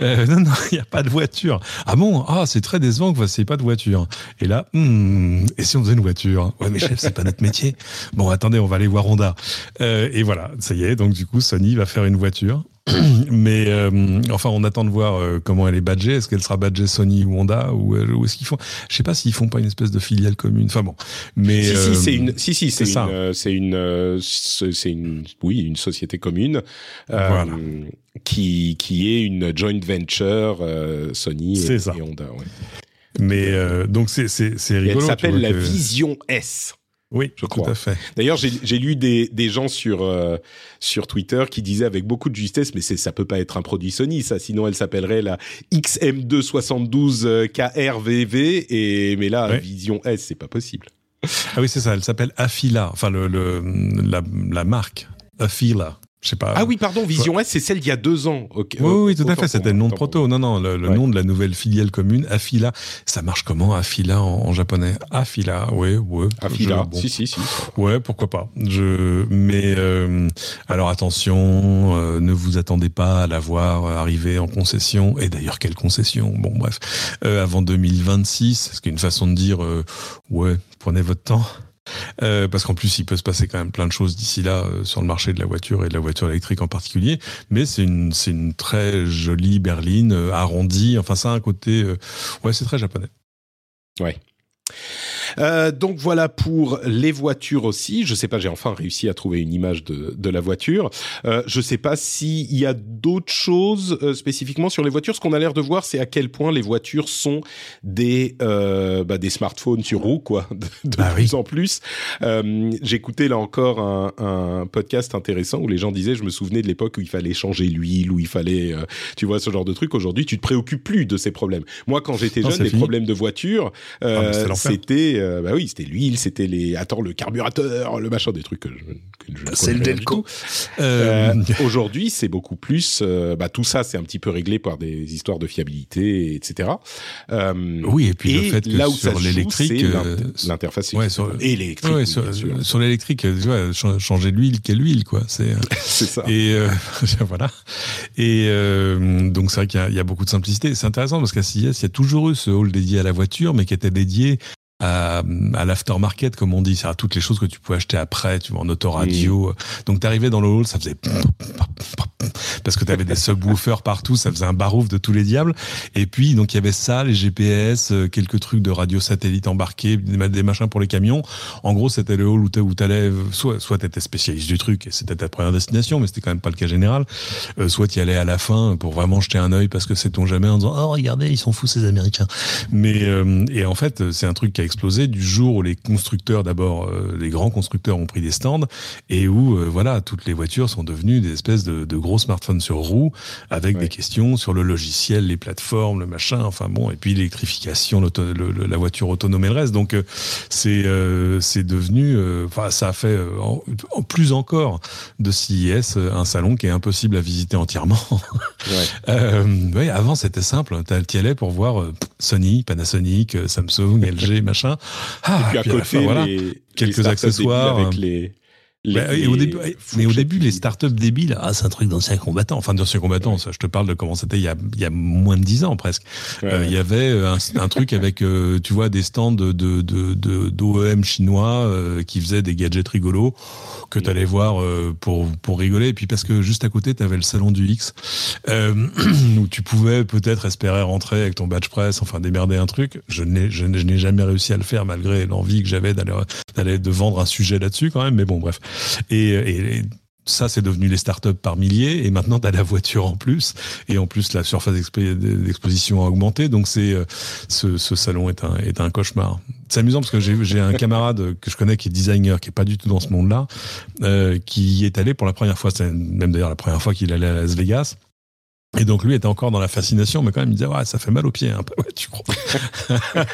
euh, non non, il y a pas de voiture. Ah bon? Ah c'est très décevant que vous pas de voiture. Et là, hmm, et si on faisait une voiture? Ouais mais chef c'est pas notre métier. Bon attendez, on va aller voir Honda. Euh, et voilà, ça y est. Donc du coup Sony va faire une voiture <clears throat> mais euh, enfin, on attend de voir euh, comment elle est badgée. Est-ce qu'elle sera badgée Sony ou Honda ou, euh, est-ce qu'ils font Je sais pas s'ils font pas une espèce de filiale commune. Enfin bon, mais si si c'est une si si c'est une c'est une c'est une oui une société commune qui qui est une joint venture Sony et, et, Honda. Ouais. Mais donc c'est c'est c'est rigolo. elle s'appelle la Vision S. Oui, je crois. Tout à fait. D'ailleurs, j'ai lu des, des gens sur euh, sur Twitter qui disaient avec beaucoup de justesse, mais c'est ça peut pas être un produit Sony, ça. Sinon, elle s'appellerait la XM272 KRVV. Et mais là, Vision S, c'est pas possible. Ah oui, c'est ça. Elle s'appelle Afila. Enfin, le, le la, la marque Afila pas. Ah oui, pardon, Vision S, c'est celle d'il y a deux ans. oui, oui, tout à fait. C'était le nom de proto. Non, non, le, nom de la nouvelle filiale commune, Afila. Ça marche comment, Afila en, japonais? Afila, oui, oui. Afila, si, si, si. Ouais, pourquoi pas. Je, mais euh, alors attention, euh, ne vous attendez pas à la voir arriver en concession. Et d'ailleurs, quelle concession? Bon, bref, euh, avant 2026, ce qui est une façon de dire, ouais, prenez votre temps. Euh, parce qu'en plus, il peut se passer quand même plein de choses d'ici là euh, sur le marché de la voiture et de la voiture électrique en particulier. Mais c'est une, c'est une très jolie berline euh, arrondie. Enfin, ça a un côté, ouais, c'est très japonais. Ouais. Euh, donc voilà pour les voitures aussi. Je sais pas, j'ai enfin réussi à trouver une image de, de la voiture. Euh, je sais pas s'il y a d'autres choses euh, spécifiquement sur les voitures. Ce qu'on a l'air de voir, c'est à quel point les voitures sont des euh, bah, des smartphones sur roue, quoi, <laughs> de, bah plus en plus. Euh, J'écoutais là encore un, un, podcast intéressant où les gens disaient, je me souvenais de l'époque où il fallait changer l'huile, où il fallait, tu vois, ce genre de truc. Aujourd'hui, tu te préoccupes plus de ces problèmes. Moi, quand j'étais jeune, les problèmes de voiture, ah, c'était euh, bah oui, c'était l'huile, c'était les, attends, le carburateur, le machin, des trucs que je, que je C'est le Delco. Euh, Aujourd'hui, c'est beaucoup plus, euh, bah tout ça, c'est un petit peu réglé par des histoires de fiabilité, etc. Euh, oui, et puis le fait que là où sur l'électrique, l'interface ouais, sur, et l'électrique, ouais, sur, sur l'électrique, changer l'huile, quelle huile, quoi. C'est <laughs> c'est ça. Et <laughs> voilà. Et donc c'est vrai qu'il y, y, a beaucoup de simplicité. C'est intéressant parce qu'à CIS, il y a toujours eu ce hall dédié à la voiture, mais qui était dédié à, à l'aftermarket, comme on dit, c'est à toutes les choses que tu pouvais acheter après, tu vois, en autoradio. Donc, t'arrivais dans le hall, ça faisait parce que t'avais des subwoofers partout, ça faisait un barouf de tous les diables. Et puis, donc, il y avait ça, les GPS, euh, quelques trucs de radio satellite embarqués, des machins pour les camions. En gros, c'était le hall où t'allais, soit, soit t'étais spécialiste du truc et c'était ta première destination, mais c'était quand même pas le cas général. Euh, soit tu allais à la fin pour vraiment jeter un œil parce que c'est ton jamais en disant, oh, regardez, ils sont fous, ces Américains. Mais, euh, et en fait, c'est un truc qui a explosé du jour où les constructeurs, d'abord euh, les grands constructeurs ont pris des stands et où euh, voilà toutes les voitures sont devenues des espèces de, de gros smartphones sur roues avec des questions sur le logiciel, les plateformes, le machin, enfin bon, et puis l'électrification, la voiture autonome et le reste. Donc euh, c'est c'est devenu, enfin ça a fait en, plus encore de CIS un salon qui est impossible à visiter entièrement. <laughs> Ouais. avant c'était simple, tu allais pour voir Sony, Panasonic, Samsung, LG, machin ah, et puis à côté, les, quelques accessoires avec les bah, et au début, mais au début, les startups débiles, ah, c'est un truc d'anciens combattants. Enfin, d'anciens combattants, ça, je te parle de comment c'était il y a, il y a moins de dix ans presque. Euh, il y avait euh, un, un truc avec, euh, tu vois, des stands de de de d'OEM chinois qui faisaient des gadgets rigolos que tu allais voir pour pour rigoler. Et puis parce que juste à côté, tu avais le salon du X <clears throat> où tu pouvais peut-être espérer rentrer avec ton badge presse, enfin démerder un truc. Je n'ai je n'ai jamais réussi à le faire malgré l'envie que j'avais d'aller d'aller de vendre un sujet là-dessus quand même. Mais bon, bref. Et, ça, c'est devenu les startups par milliers, et maintenant, tu as la voiture en plus, et en plus, la surface d'exposition a augmenté, donc c'est euh, ce, ce, salon est un, est un cauchemar. C'est amusant parce que j'ai un camarade que je connais qui est designer, qui est pas du tout dans ce monde-là, euh, qui est allé pour la première fois, c'est même d'ailleurs la première fois qu'il allait à Las Vegas, et donc lui était encore dans la fascination, mais quand même il disait ouais ça fait mal aux pieds. Ouais, tu crois. <laughs>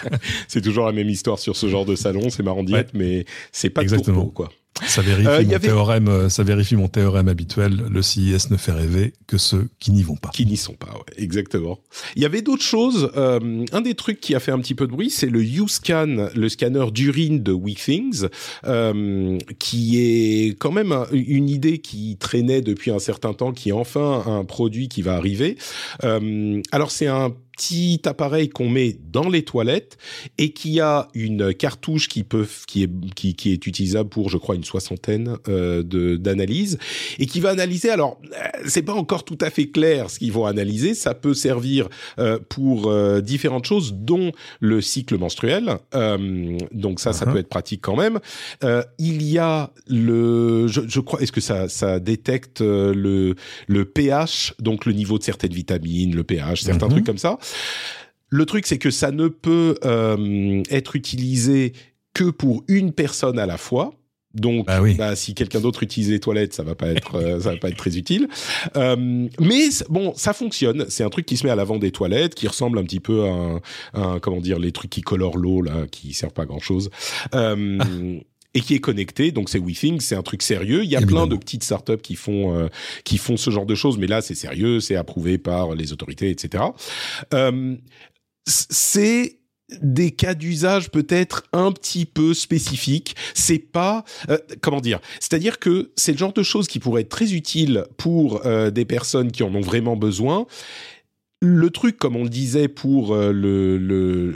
C'est toujours la même histoire sur ce genre de salon, c'est marrant d'y mais c'est pas Exactement. quoi. Ça vérifie, euh, mon théorème, euh, ça vérifie mon théorème habituel. Le CIS ne fait rêver que ceux qui n'y vont pas. Qui n'y sont pas, ouais, exactement. Il y avait d'autres choses. Euh, un des trucs qui a fait un petit peu de bruit, c'est le U-Scan, le scanner d'urine de WeThings, euh, qui est quand même une idée qui traînait depuis un certain temps, qui est enfin un produit qui va arriver. Euh, alors c'est un petit appareil qu'on met dans les toilettes et qui a une cartouche qui peut qui est qui, qui est utilisable pour je crois une soixantaine euh, de d'analyses et qui va analyser. Alors euh, c'est pas encore tout à fait clair ce qu'ils vont analyser. Ça peut servir euh, pour euh, différentes choses dont le cycle menstruel. Euh, donc ça ça uh-huh. peut être pratique quand même. Il y a le je, je crois est-ce que ça ça détecte le le pH donc le niveau de certaines vitamines le pH certains uh-huh. trucs comme ça le truc, c'est que ça ne peut euh, être utilisé que pour une personne à la fois. Donc, ah oui. bah, si quelqu'un d'autre utilise les toilettes, ça va pas être, euh, ça va pas être très utile. Euh, mais bon, ça fonctionne. C'est un truc qui se met à l'avant des toilettes, qui ressemble un petit peu à un, un comment dire, les trucs qui colorent l'eau là, qui servent pas à grand chose. Euh, et qui est connecté. Donc c'est WeThink, c'est un truc sérieux. Il y a Évidemment. plein de petites startups qui font euh, qui font ce genre de choses, mais là c'est sérieux, c'est approuvé par les autorités, etc. Euh, c'est des cas d'usage peut-être un petit peu spécifiques. C'est pas euh, comment dire? C'est-à-dire que c'est le genre de choses qui pourraient être très utiles pour euh, des personnes qui en ont vraiment besoin le truc, comme on le disait pour euh,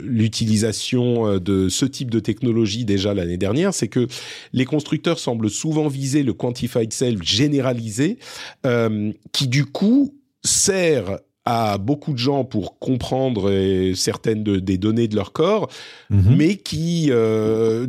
l'utilisation euh, de ce type de technologie déjà l'année dernière, c'est que les constructeurs semblent souvent viser le quantified self généralisé, euh, qui du coup sert à beaucoup de gens pour comprendre euh, certaines de, des données de leur corps, mmh. mais qui, euh,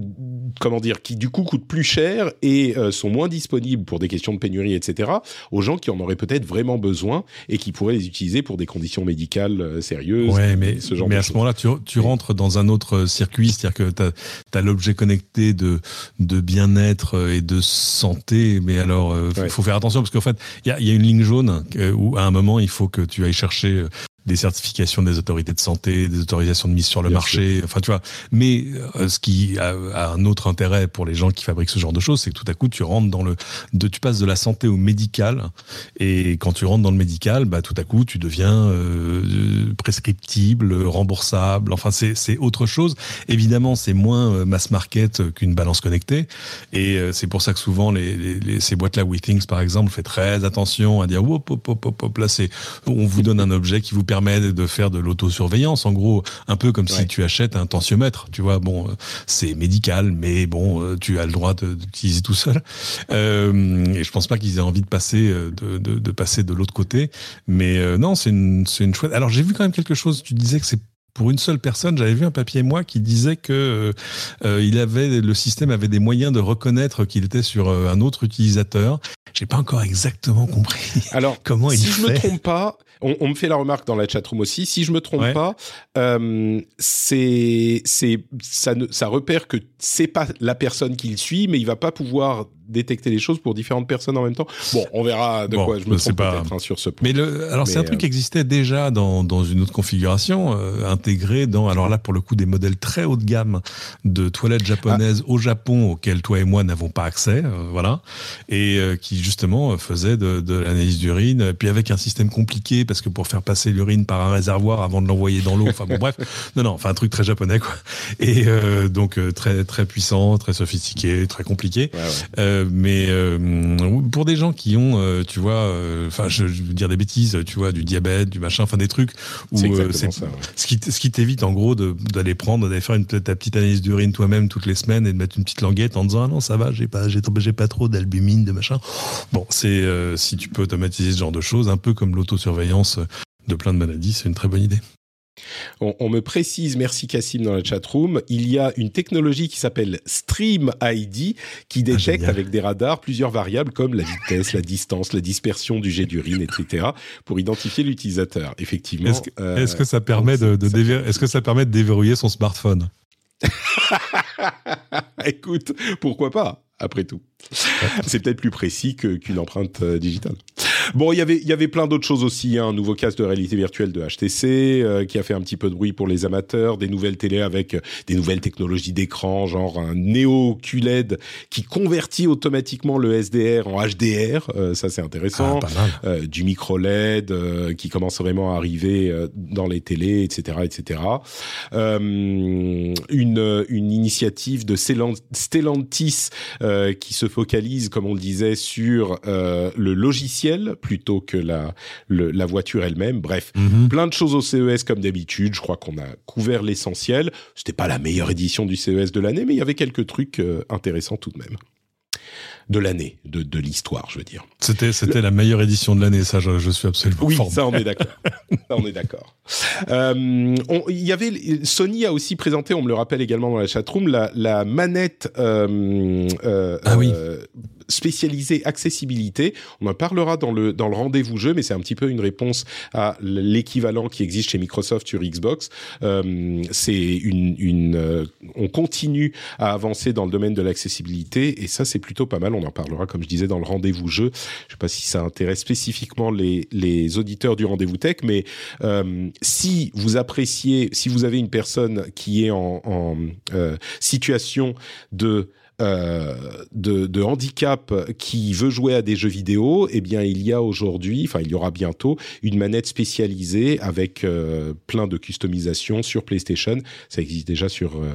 comment dire, qui du coup coûtent plus cher et euh, sont moins disponibles pour des questions de pénurie, etc. aux gens qui en auraient peut-être vraiment besoin et qui pourraient les utiliser pour des conditions médicales euh, sérieuses. Ouais, mais, ce genre mais à ce moment-là, tu, tu rentres dans un autre circuit, c'est-à-dire que tu as, l'objet connecté de, de bien-être et de santé, mais alors il ouais. faut faire attention parce qu'en fait, il y a, y a, une ligne jaune où à un moment, il faut que tu ailles chercher chercher euh, des certifications des autorités de santé, des autorisations de mise sur le Bien marché, sûr. enfin tu vois. Mais euh, ce qui a, a, un autre intérêt pour les gens qui fabriquent ce genre de choses, c'est que tout à coup tu rentres dans le, de, tu passes de la santé au médical, et quand tu rentres dans le médical, bah tout à coup tu deviens euh, prescriptible, remboursable. Enfin c'est c'est autre chose. Évidemment c'est moins euh, mass market qu'une balance connectée, et c'est pour ça que souvent les, les, les ces boîtes là, WeThings par exemple, fait très attention à dire hop hop hop hop, hop là c'est on vous donne un objet qui vous permet de faire de l'autosurveillance, en gros, un peu comme ouais. si tu achètes un tensiomètre, tu vois. Bon, euh, c'est médical, mais bon, euh, tu as le droit d'utiliser tout seul. <laughs> Euh, et je pense pas qu'ils aient envie de passer de, de, de passer de l'autre côté. Mais euh, non, c'est une, une chouette. Alors j'ai vu quand même quelque chose. Tu disais que c'est pour une seule personne, j'avais vu un papier moi qui disait que euh, il avait le système avait des moyens de reconnaître qu'il était sur euh, un autre utilisateur. J'ai pas encore exactement compris. Alors <laughs> comment si il je fait. me trompe pas, on, on, me fait la remarque dans la chatroom aussi. Si je me trompe ouais. pas, euh, c'est c'est ça ne ça repère que c'est pas la personne qu'il suit, mais il va pas pouvoir détecter les choses pour différentes personnes en même temps. Bon, on verra de bon, quoi je me trompe pas... peut-être hein, sur ce point. Mais le, alors c'est un truc euh... qui existait déjà dans, dans une autre configuration, euh, intégré dans, alors là pour le coup des modèles très haut de gamme de toilettes japonaises ah. au Japon auxquelles toi et moi n'avons pas accès, euh, voilà, et qui justement faisait de, de l'analyse d'urine, puis avec un système compliqué parce que pour faire passer l'urine par un réservoir avant de l'envoyer dans l'eau, enfin bon bref, <laughs> non non, enfin un truc très japonais quoi, et euh, donc très très puissant, très sophistiqué, très compliqué. Ouais, ouais mais euh, pour des gens qui ont, euh, tu vois, euh, enfin, je, je, veux dire des bêtises, tu vois, du diabète, du machin, enfin des trucs où c'est ouais. ce qui ce qui t'évite en gros d'aller prendre, d'aller faire une, ta petite analyse d'urine toi-même toutes les semaines et de mettre une petite languette en disant ah non ça va, j'ai pas j'ai j'ai pas trop d'albumine, de machin. Bon, c'est si tu peux automatiser ce genre de choses, un peu comme l'autosurveillance de plein de maladies, c'est une très bonne idée. On, me précise, merci Cassim dans la chatroom, il y a une technologie qui s'appelle Stream ID qui ah, détecte avec des radars plusieurs variables comme la vitesse, la distance, la dispersion du jet d'urine, etc. pour identifier l'utilisateur. Effectivement. Est-ce que, ça permet de, est-ce que ça permet de déverrouiller son smartphone? <laughs> Écoute, pourquoi pas après tout? C'est peut-être plus précis qu'une empreinte euh, digitale. Bon, il y avait il y avait plein d'autres choses aussi. Hein. Un nouveau casque de réalité virtuelle de HTC euh, qui a fait un petit peu de bruit pour les amateurs. Des nouvelles télé avec euh, des nouvelles technologies d'écran, genre un Neo QLED qui convertit automatiquement le SDR en HDR. ça c'est intéressant. Ah, du micro LED qui commence vraiment à arriver dans les télés, etc., etc. une une initiative de Stellantis euh, qui se focalise, comme on le disait, sur euh, le logiciel plutôt que la, la voiture elle-même. Bref, mhm. plein de choses au CES comme d'habitude. Je crois qu'on a couvert l'essentiel. C'était pas la meilleure édition du CES de l'année, mais il y avait quelques trucs euh, intéressants tout de même de l'année, de, de l'histoire, je veux dire. C'était c'était la meilleure édition de l'année, ça, je, je, suis absolument. Oui, ça on est d'accord. on est d'accord. <laughs> Euh, il y avait Sony a aussi présenté, on me le rappelle également dans la chatroom, la, la manette. Euh, euh, ah oui. Spécialisé accessibilité. On en parlera dans le dans le rendez-vous jeu, mais c'est un petit peu une réponse à l'équivalent qui existe chez Microsoft sur Xbox. Euh, c'est une, une euh, on continue à avancer dans le domaine de l'accessibilité et ça c'est plutôt pas mal. On en parlera comme je disais dans le rendez-vous jeu. Je sais pas si ça intéresse spécifiquement les les auditeurs du rendez-vous tech, mais euh, si vous appréciez, si vous avez une personne qui est en, en euh, situation de euh, de, de, handicap qui veut jouer à des jeux vidéo, eh bien il y a aujourd'hui, enfin il y aura bientôt une manette spécialisée avec euh, plein de customisation sur PlayStation. Ça existe déjà sur euh,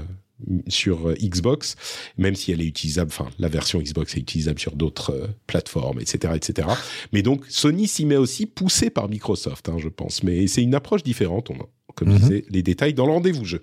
sur Xbox, même si elle est utilisable, enfin la version Xbox est utilisable sur d'autres plateformes, etc., etc. Mais donc Sony s'y met aussi, poussé par Microsoft, hein, je pense. Mais c'est une approche différente. On, comme je mhm. disais, les détails dans le rendez-vous jeu.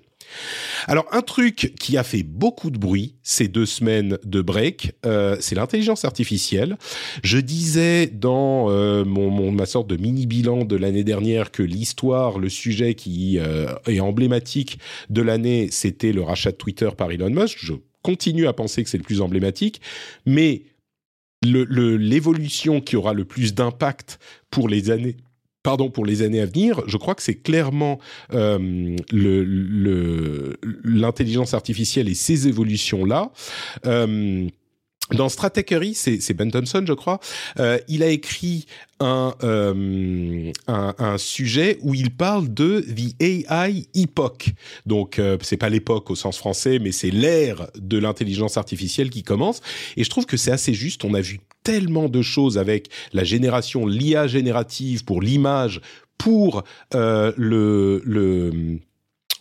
Alors un truc qui a fait beaucoup de bruit ces deux semaines de break, euh, c'est l'intelligence artificielle. Je disais dans euh, mon, ma sorte de mini bilan de l'année dernière que l'histoire, le sujet qui euh, est emblématique de l'année, c'était le rachat de Twitter par Elon Musk. Je continue à penser que c'est le plus emblématique, mais l'évolution qui aura le plus d'impact pour les années pardon, pour les années à venir, je crois que c'est clairement euh, l'intelligence artificielle et ces évolutions-là. Euh, dans Stratechery, c'est Ben Thompson, je crois, euh, il a écrit un, sujet où il parle de the AI epoch. Donc, euh, c'est pas l'époque au sens français, mais c'est l'ère de l'intelligence artificielle qui commence. Et je trouve que c'est assez juste. On a vu tellement de choses avec la génération, l'IA générative pour l'image, pour euh, le, le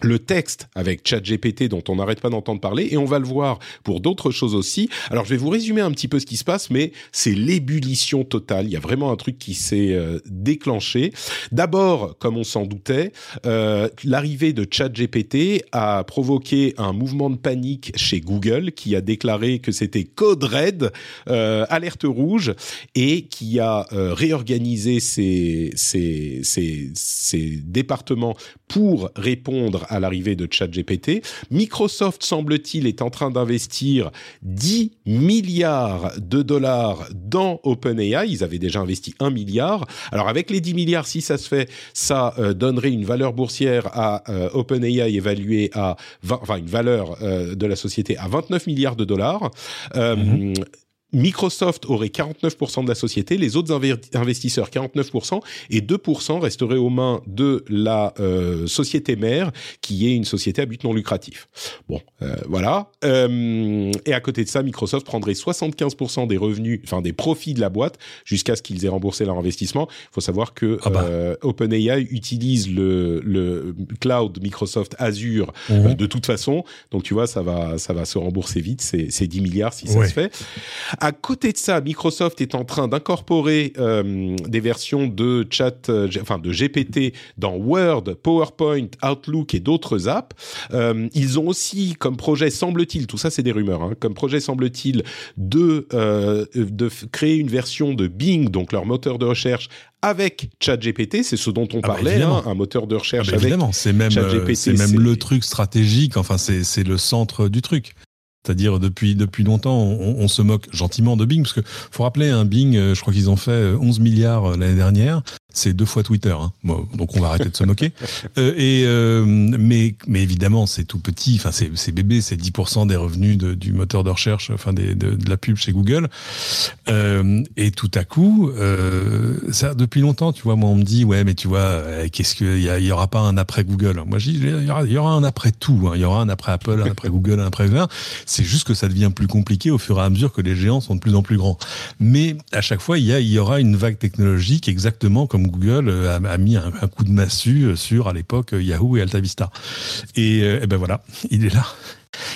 le texte avec ChatGPT dont on n'arrête pas d'entendre parler et on va le voir pour d'autres choses aussi. Alors je vais vous résumer un petit peu ce qui se passe, mais c'est l'ébullition totale. Il y a vraiment un truc qui s'est euh, déclenché. D'abord, comme on s'en doutait, euh, l'arrivée de ChatGPT a provoqué un mouvement de panique chez Google qui a déclaré que c'était code red, euh, alerte rouge, et qui a réorganisé ses, ses, ses, ses départements pour répondre à l'arrivée de ChatGPT. Microsoft, semble-t-il, est en train d'investir 10 milliards de dollars dans OpenAI. Ils avaient déjà investi 1 milliard. Alors avec les 10 milliards, si ça se fait, ça euh, donnerait une valeur boursière à euh, OpenAI évaluée à 20, enfin une valeur euh, de la société à 29 milliards de dollars. Mm-hmm. Microsoft aurait 49% de la société, les autres investisseurs 49% et 2% resteraient aux mains de la euh, société mère qui est une société à but non lucratif. Bon, euh, voilà. Euh, et à côté de ça, Microsoft prendrait 75% des revenus, enfin des profits de la boîte jusqu'à ce qu'ils aient remboursé leur investissement. Il faut savoir que ah bah. OpenAI utilise le, le, cloud Microsoft Azure mhm. de toute façon. Donc tu vois, ça va, ça va se rembourser vite. C'est 10 milliards si ça se fait. À côté de ça, Microsoft est en train d'incorporer euh, des versions de chat, euh, enfin de GPT dans Word, PowerPoint, Outlook et d'autres apps. Euh, ils ont aussi comme projet, semble-t-il, tout ça c'est des rumeurs, hein, comme projet semble-t-il de de créer une version de Bing, donc leur moteur de recherche avec ChatGPT, c'est ce dont on ah bah, parlait, hein, un moteur de recherche ah bah, avec évidemment, c'est même, c'est même le truc stratégique. Enfin, c'est le centre du truc. C'est-à-dire depuis depuis longtemps, on, se moque gentiment de Bing parce que faut rappeler un Bing, euh, je crois qu'ils ont fait 11 euh, milliards euh, l'année dernière c'est deux fois Twitter, hein. donc on va arrêter de se moquer. <laughs> Euh, et euh, mais mais évidemment c'est tout petit, enfin c'est c'est bébé, c'est 10% des revenus de, du moteur de recherche, enfin des, de, de, la pub chez Google. Euh, et tout à coup, ça depuis longtemps, tu vois, moi on me dit ouais mais tu vois qu'est-ce que il y, y, aura pas un après Google Moi je dis il y aura, y aura un après tout, hein. il y aura un après Apple, un après <laughs> Google, un après Uber. C'est juste que ça devient plus compliqué au fur et à mesure que les géants sont de plus en plus grands. Mais à chaque fois il y a y aura une vague technologique exactement comme Google euh, a, mis un, coup de massue euh, sur, à l'époque, euh, Yahoo et AltaVista. Et, et ben voilà, <laughs> il est là.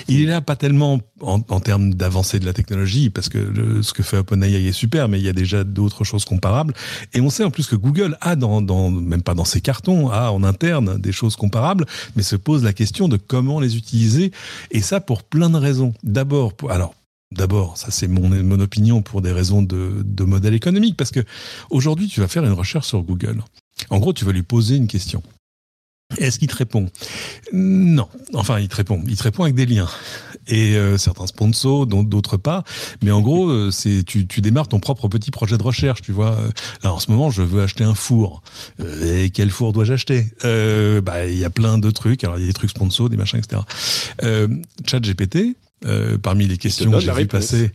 Il est là pas tellement en, termes d'avancée de la technologie, parce que ce que fait OpenAI est super, mais il y a déjà d'autres choses comparables. Et on sait en plus que Google a, dans, dans, même pas dans ses cartons, a en interne des choses comparables, mais se pose la question de comment les utiliser. Et ça pour plein de raisons. D'abord, alors D'abord, ça c'est mon, mon, opinion pour des raisons de, modèle économique, parce que aujourd'hui tu vas faire une recherche sur Google. En gros, tu vas lui poser une question. Est-ce qu'il te répond? Non. Enfin, il te répond. Il te répond avec des liens. Et euh, certains sponsors, d'autres pas. Mais en gros, euh, c'est tu, tu démarres ton propre petit projet de recherche, tu vois. Là, en ce moment, je veux acheter un four. Euh, et quel four dois-je acheter? Bah, il y a plein de trucs. Alors, il y a des trucs sponsors, des machins, etc. Chat GPT, euh, parmi les questions que j'ai vu passer,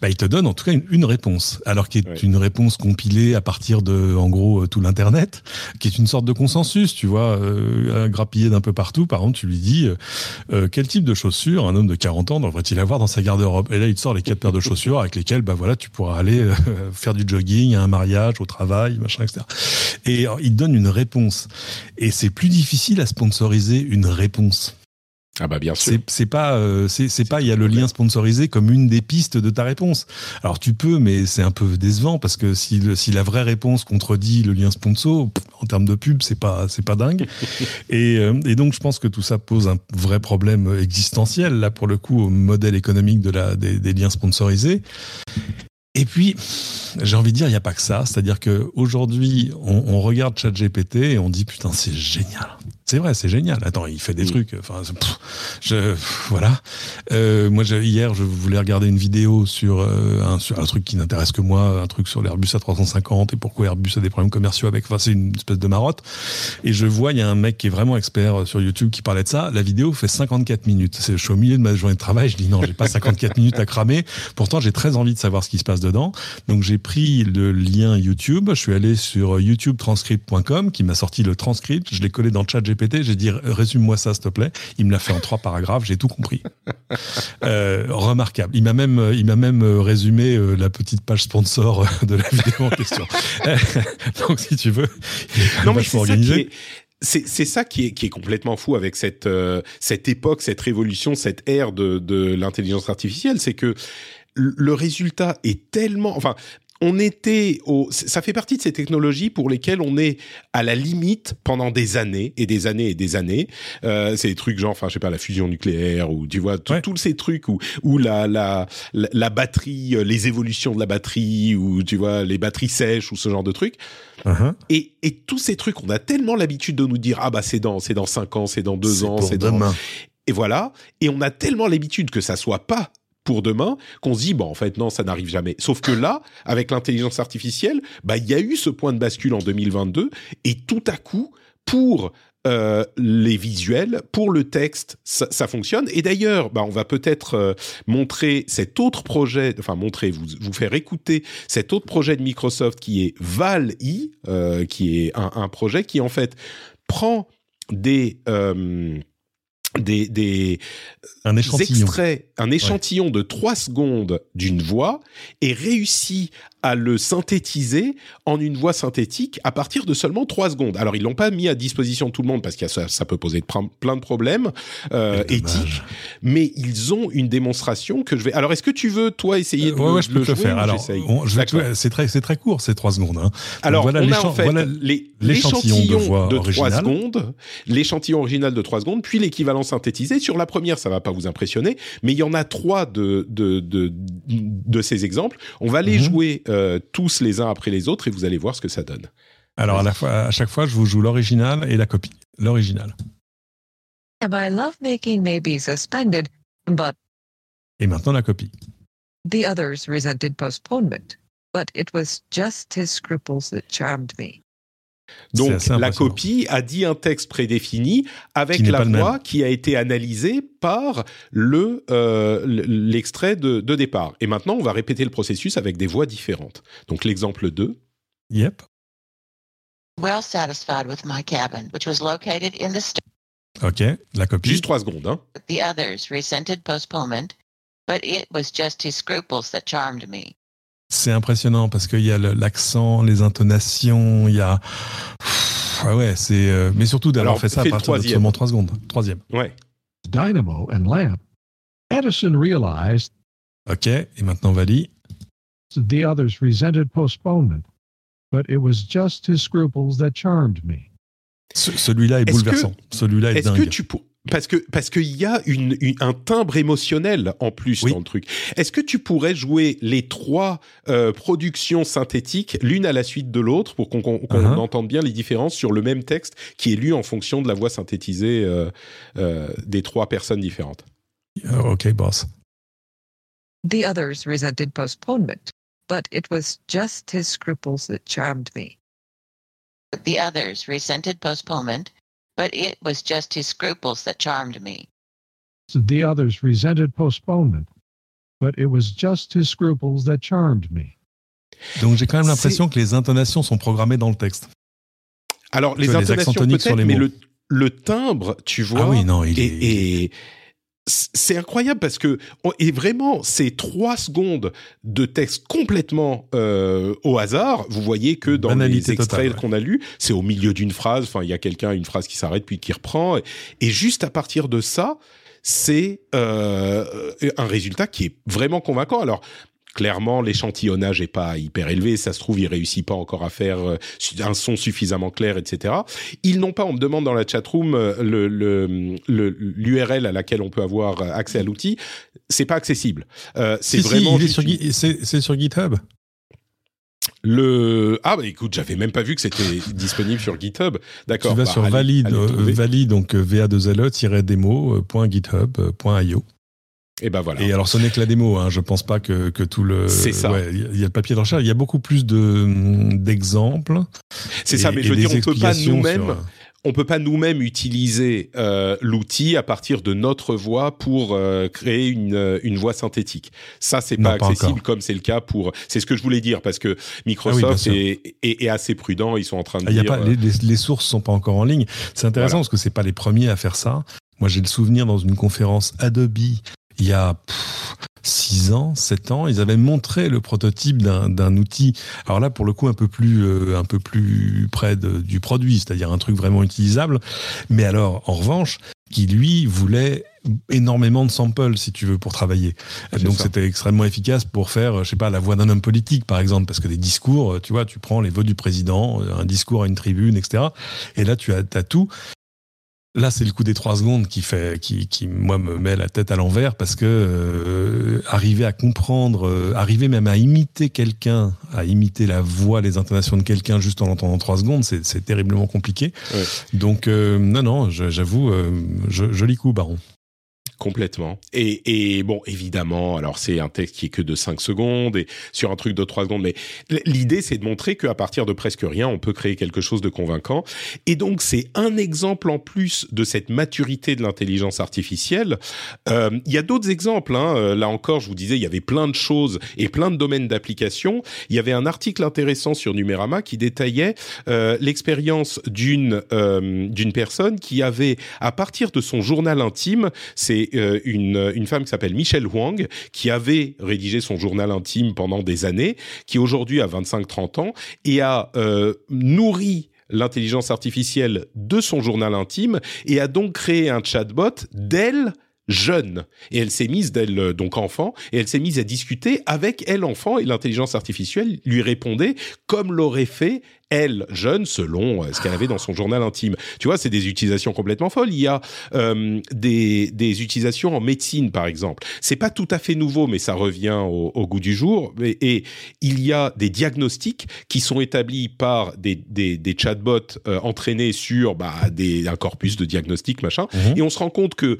bah, il te donne en tout cas une, réponse, alors qui est une réponse compilée à partir de, en gros, euh, tout l'internet, qui est une sorte de consensus, tu vois, euh, grappillé d'un peu partout. Par exemple, tu lui dis euh, quel type de chaussures un homme de 40 ans devrait-il avoir dans sa garde-robe? Et là, il te sort les quatre paires de chaussures avec lesquelles, bah voilà, tu pourras aller <laughs> faire du jogging, à un mariage, au travail, machin, etc. Et il te donne une réponse. Et c'est plus difficile à sponsoriser une réponse. Ah bah bien sûr. C'est pas, euh, c'est pas, il y a le lien sponsorisé comme une des pistes de ta réponse. Alors tu peux, mais c'est un peu décevant parce que si, si la vraie réponse contredit le lien sponsor, en termes de pub, c'est pas, c'est pas dingue. <laughs> et, euh, et, donc je pense que tout ça pose un vrai problème existentiel là pour le coup au modèle économique de la, des, des liens sponsorisés. Et puis, j'ai envie de dire, il n'y a pas que ça. C'est-à-dire qu'aujourd'hui, on, on regarde ChatGPT et on dit, putain, c'est génial. C'est vrai, c'est génial. Attends, il fait des trucs. Enfin, je, voilà. Euh, moi, hier, je voulais regarder une vidéo sur euh, un, sur un truc qui n'intéresse que moi, un truc sur l'Airbus A350 et pourquoi Airbus a des problèmes commerciaux avec. Enfin, c'est une espèce de marotte. Et je vois, il y a un mec qui est vraiment expert sur YouTube qui parlait de ça. La vidéo fait 54 minutes. Je suis au milieu de ma journée de travail. Je dis non, j'ai pas 54 <laughs> minutes à cramer. Pourtant, j'ai très envie de savoir ce qui se passe dedans. Donc, j'ai pris le lien YouTube. Je suis allé sur youtubetranscript.com qui m'a sorti le transcript. Je l'ai collé dans le chat j'ai dit résume-moi ça s'il te plaît. Il me l'a fait en trois paragraphes, j'ai tout compris. Euh, remarquable. Il m'a même, il m'a même résumé euh, la petite page sponsor euh, de la vidéo en question. Donc si tu veux, non mais c'est organisé. C'est ça qui est, qui est complètement fou avec cette, cette époque, cette révolution, cette ère de, de l'intelligence artificielle, c'est que le résultat est tellement, enfin, on était au, ça fait partie de ces technologies pour lesquelles on est à la limite pendant des années et des années et des années. Euh, c'est des trucs genre, enfin, je sais pas, la fusion nucléaire ou tu vois, tous ces trucs où, où la, la, la, batterie, euh, les évolutions de la batterie ou tu vois, les batteries sèches ou ce genre de trucs. Uh-huh. Et, et tous ces trucs, on a tellement l'habitude de nous dire, ah bah c'est dans, c'est dans cinq ans, c'est dans deux ans, c'est dans, et voilà. Et on a tellement l'habitude que ça soit pas pour demain qu'on se dit bon en fait non ça n'arrive jamais. Sauf que là avec l'intelligence artificielle, bah il y a eu ce point de bascule en 2022 et tout à coup pour euh, les visuels, pour le texte, ça, fonctionne. Et d'ailleurs, bah, on va peut-être euh, montrer cet autre projet, enfin montrer, vous, vous faire écouter cet autre projet de Microsoft qui est Val-I, euh, qui est un, un, projet qui en fait prend des des, des un échantillon. extraits, un échantillon de 3 secondes d'une voix et réussit à le synthétiser en une voix synthétique à partir de seulement 3 secondes. Alors ils l'ont pas mis à disposition de tout le monde parce que ça, ça peut poser plein de problèmes euh, éthiques, mais ils ont une démonstration que je vais. Alors est-ce que tu veux toi essayer de, euh, ouais, je peux le te jouer faire. Alors, j'essaye? on- je vais te- c'est très, c'est très court, ces trois secondes. hein. Alors, voilà on a en fait voilà les- l'échantillon de voix de 3 originale. secondes, l'échantillon original de 3 secondes, puis l'équivalent synthétisé. Sur la première, ça va pas vous impressionner, mais il y en a trois de, de, de, de ces exemples. On va les Mhm. jouer euh, tous les uns après les autres et vous allez voir ce que ça donne. Alors, à, la fois, à chaque fois, je vous joue l'original et la copie. L'original. My lovemaking may be suspended, but Et maintenant, la copie. the others resented postponement. But it was just his scruples that charmed me. Donc la copie a dit un texte prédéfini avec la voix qui a été analysée par le euh, l'extrait de, de départ. Et maintenant, on va répéter le processus avec des voix différentes. Donc l'exemple 2. Yep. well satisfied with my cabin, which was located in the. OK. La copie. Juste 3 secondes. Hein. The others resented postponement, but it was just his scruples that charmed me. C'est impressionnant parce qu'il y a le- l'accent, les intonations, il y a. Pff, ah ouais, c'est. euh, Mais surtout d'avoir fait ça à le partir de troisième. seulement 3 secondes. Troisième. Ouais. dynamo and lamp. Edison realized OK. Et maintenant, Vali. the others resented postponement, but it was just his scruples that charmed me. Ce- Celui-là est, Est-ce bouleversant. Celui-là est, Est-ce que dingue. tu pour- parce que parce qu'il y a une, une- un timbre émotionnel en plus Oui. dans le truc. Est-ce que tu pourrais jouer les trois euh, productions synthétiques l'une à la suite de l'autre pour qu'on Uh-huh. entende bien les différences sur le même texte qui est lu en fonction de la voix synthétisée euh, euh, des trois personnes différentes? OK, boss. The others resented postponement. But it was just his scruples that charmed me. The others resented postponement, but it was just his scruples that charmed me. The others resented postponement, but it was just his scruples that charmed me. Donc j'ai quand même l'impression que les intonations sont programmées dans le texte. Alors les les intonations toniques sur peut-être, les mais mots. le, le timbre, tu vois, ah oui, non, il est. et, et c'est incroyable parce que et vraiment ces trois secondes de texte complètement euh, au hasard. Vous voyez que dans Banalité les extraits qu'on a lus, c'est au milieu d'une phrase. Enfin, il y a quelqu'un une phrase qui s'arrête puis qui reprend. Et, et juste à partir de ça, c'est euh, un résultat qui est vraiment convaincant. Alors. Clairement, l'échantillonnage est pas hyper élevé. Ça se trouve, il réussit pas encore à faire euh, un son suffisamment clair, etc. Ils n'ont pas, on me demande dans la chatroom, euh, le, le, le- l'URL à laquelle on peut avoir euh, accès à l'outil. C'est pas accessible. Euh, c'est Si, vraiment juste sur, c'est c'est sur GitHub. le. Ah bah écoute, j'avais même pas vu que c'était <laughs> disponible sur GitHub. D'accord. Tu vas bah, sur allez- valide, allez trouver. valide donc euh, va2le-demo.github.io. Et ben voilà. Et alors, ce n'est que la démo. Hein. Je pense pas que, que tout le. C'est ça. Il y a- il y a le papier de recherche. Il y a beaucoup plus de d'exemples. C'est ça, mais je veux dire, on peut pas nous-mêmes, sur- on peut pas nous-mêmes utiliser euh, l'outil à partir de notre voix pour euh, créer une, une voix synthétique. Ça, c'est pas pas accessible encore. comme c'est le cas pour. C'est ce que je voulais dire parce que Ah oui, Microsoft est, est- est assez prudent. Ils sont en train de Ah, il y a dire. pas, euh, les, les- les sources sont pas encore en ligne. C'est intéressant Voilà. parce que c'est pas les premiers à faire ça. Moi, j'ai le souvenir dans une conférence Adobe il y a 6 ans, 7 ans, ils avaient montré le prototype d'un d'un outil. Alors là, pour le coup, un peu plus, euh, un peu plus près de- du produit, c'est-à-dire un truc vraiment utilisable. Mais alors, en revanche, qui lui voulait énormément de samples, si tu veux, pour travailler. Donc c'était extrêmement efficace pour faire, je sais pas, la voix d'un homme politique, par exemple, parce que des discours, euh, tu vois, tu prends les voix du président, euh, un discours à une tribune, etc. Et là, tu as, as tout. Là, c'est le coup des trois secondes qui fait, qui, qui moi me met la tête à l'envers parce que euh, arriver à comprendre, euh, arriver même à imiter quelqu'un, à imiter la voix, les intonations de quelqu'un juste en l'entendant trois secondes, c'est c'est terriblement compliqué. Ouais. Donc euh, non, non, j'avoue, euh, joli coup, Baron. Complètement. Et, et bon, évidemment, alors c'est un texte qui est que de 5 secondes et sur un truc de 3 secondes, mais l'idée c'est de montrer qu'à partir de presque rien, on peut créer quelque chose de convaincant. Et donc c'est un exemple en plus de cette maturité de l'intelligence artificielle. Euh, Il y a d'autres exemples. Hein. Euh, Là encore, je vous disais, il y avait plein de choses et plein de domaines d'application. Il y avait un article intéressant sur Numérama qui détaillait euh, l'expérience d'une d'une personne qui avait, à partir de son journal intime, c'est euh, une, une femme qui s'appelle Michelle Huang, qui avait rédigé son journal intime pendant des années, qui aujourd'hui a 25-30 ans, et a euh, nourri l'intelligence artificielle de son journal intime, et a donc créé un chatbot d'elle jeune et elle s'est mise d'elle euh, donc enfant et elle s'est mise à discuter avec elle enfant et l'intelligence artificielle lui répondait comme l'aurait fait elle jeune selon euh, ce qu'elle avait dans son journal intime. Tu vois, c'est des utilisations complètement folles. Il y a euh, des, des utilisations en médecine par exemple. C'est pas tout à fait nouveau, mais ça revient au, au goût du jour. Et, et, il y a des diagnostics qui sont établis par des, des, des chatbots euh, entraînés sur bah, des, un corpus de diagnostics machin. Mhm. Et on se rend compte que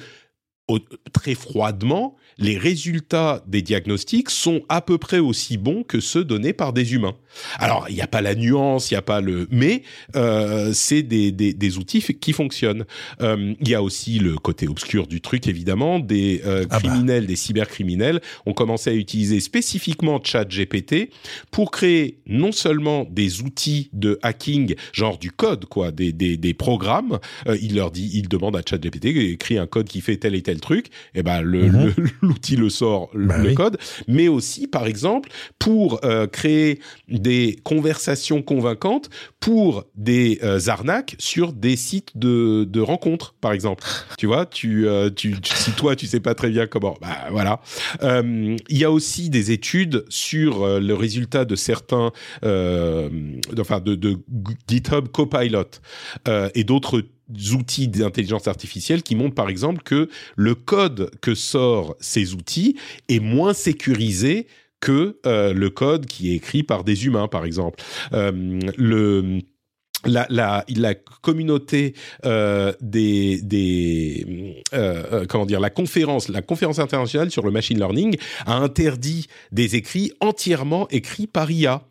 très froidement, les résultats des diagnostics sont à peu près aussi bons que ceux donnés par des humains. Alors, il n'y a pas la nuance, il n'y a pas le... Mais euh, c'est des, des, des outils qui fonctionnent. Euh, Il y a aussi le côté obscur du truc, évidemment. Des euh, Ah bah. criminels, des cybercriminels ont commencé à utiliser spécifiquement ChatGPT pour créer non seulement des outils de hacking, genre du code, quoi, des, des, des programmes, euh, il leur dit, il demande à ChatGPT, écrit un code qui fait tel et tel truc, et ben le Mhm. le- l'outil le sort le, Bah oui. code, mais aussi par exemple pour euh, créer des conversations convaincantes pour des euh, arnaques sur des sites de, de rencontres par exemple. tu vois, tu, euh, tu, tu- si toi tu sais pas très bien comment, bah voilà. Euh, Il y a aussi des études sur euh, le résultat de certains, euh, enfin de, de GitHub Copilot euh, et d'autres outils d'intelligence artificielle qui montrent par exemple que le code que sort ces outils est moins sécurisé que euh, le code qui est écrit par des humains par exemple. Euh, le la, la, la communauté euh, des, des comment dire la conférence la conférence internationale sur le machine learning a interdit des écrits entièrement écrits par IA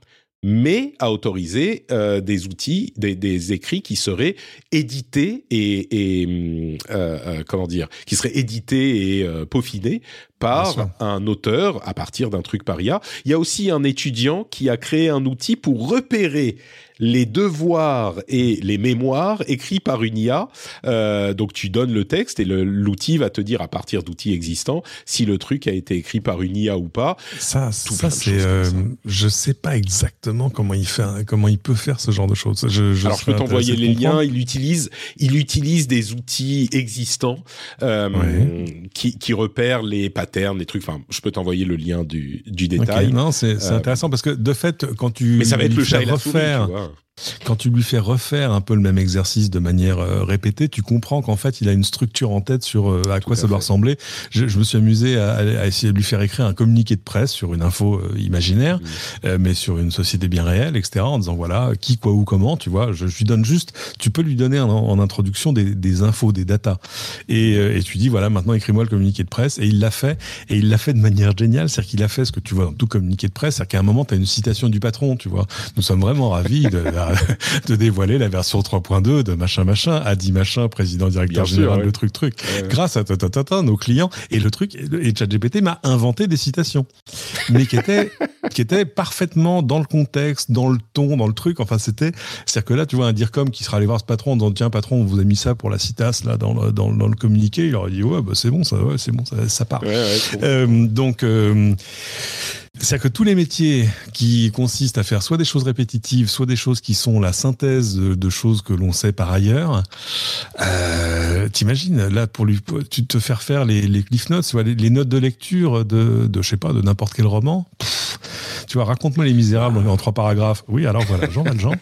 mais a autorisé euh, des outils, des, écrits qui seraient édités et, hum, euh, euh, comment dire, qui seraient édités et peaufinés par un auteur à partir d'un truc par IA. Il y a aussi un étudiant qui a créé un outil pour repérer les devoirs et les mémoires écrits par une IA. Euh, donc tu donnes le texte et l'outil va te dire à partir d'outils existants si le truc a été écrit par une IA ou pas. Ça, ça c'est. euh, je sais pas exactement comment il fait, comment il peut faire ce genre de choses. Je, je Alors je peux t'envoyer les liens. Il utilise, il utilise des outils existants euh, Ouais. qui, qui repèrent les patterns, les trucs. Enfin, je peux t'envoyer le lien du, du détail. non, c'est Euh, intéressant parce que de fait, quand tu Mais ça va être le chat fais et la souris, refaire. Quand tu lui fais refaire un peu le même exercice de manière euh, répétée, tu comprends qu'en fait, il a une structure en tête sur euh, à quoi à ça doit ressembler. Je, je me suis amusé à, à essayer de lui faire écrire un communiqué de presse sur une info euh, imaginaire, euh, mais sur une société bien réelle, etc. En disant voilà qui, quoi, où, comment. Tu vois, je, je lui donne juste. Tu peux lui donner en, en introduction des, des infos, des datas, et, euh, et tu dis voilà maintenant écris-moi le communiqué de presse. Et il l'a fait, et il l'a fait de manière géniale, c'est-à-dire qu'il a fait ce que tu vois dans tout communiqué de presse, c'est-à-dire qu'à un moment tu as une citation du patron, tu vois. Nous sommes vraiment ravis de, <laughs> de dévoiler la version 3.2 de machin machin, a dit machin, président directeur Bien sûr, général ouais. de truc truc. Ouais. Grâce à ta, ta, ta, ta, nos clients et le truc et ChatGPT m'a inventé des citations, mais qui étaient qui étaient parfaitement dans le contexte, dans le ton, dans le truc. Enfin c'était c'est-à-dire que là tu vois un DIRCOM qui sera allé voir ce patron en disant tiens patron on vous a mis ça pour la citasse là dans le, dans, le- dans le communiqué, il aurait dit ouais bah c'est bon ça ouais c'est bon ça, ça part. Ouais, ouais. Euh, donc, euh, c'est-à-dire que tous les métiers qui consistent à faire soit des choses répétitives, soit des choses qui sont la synthèse de, de choses que l'on sait par ailleurs, euh, t'imagines, là, pour lui, tu te faire faire les, les cliff notes, tu vois, les, les notes de lecture de, de je sais pas, de n'importe quel roman. Pff, tu vois, raconte-moi Les Misérables en trois paragraphes. Oui, alors voilà, Jean Valjean.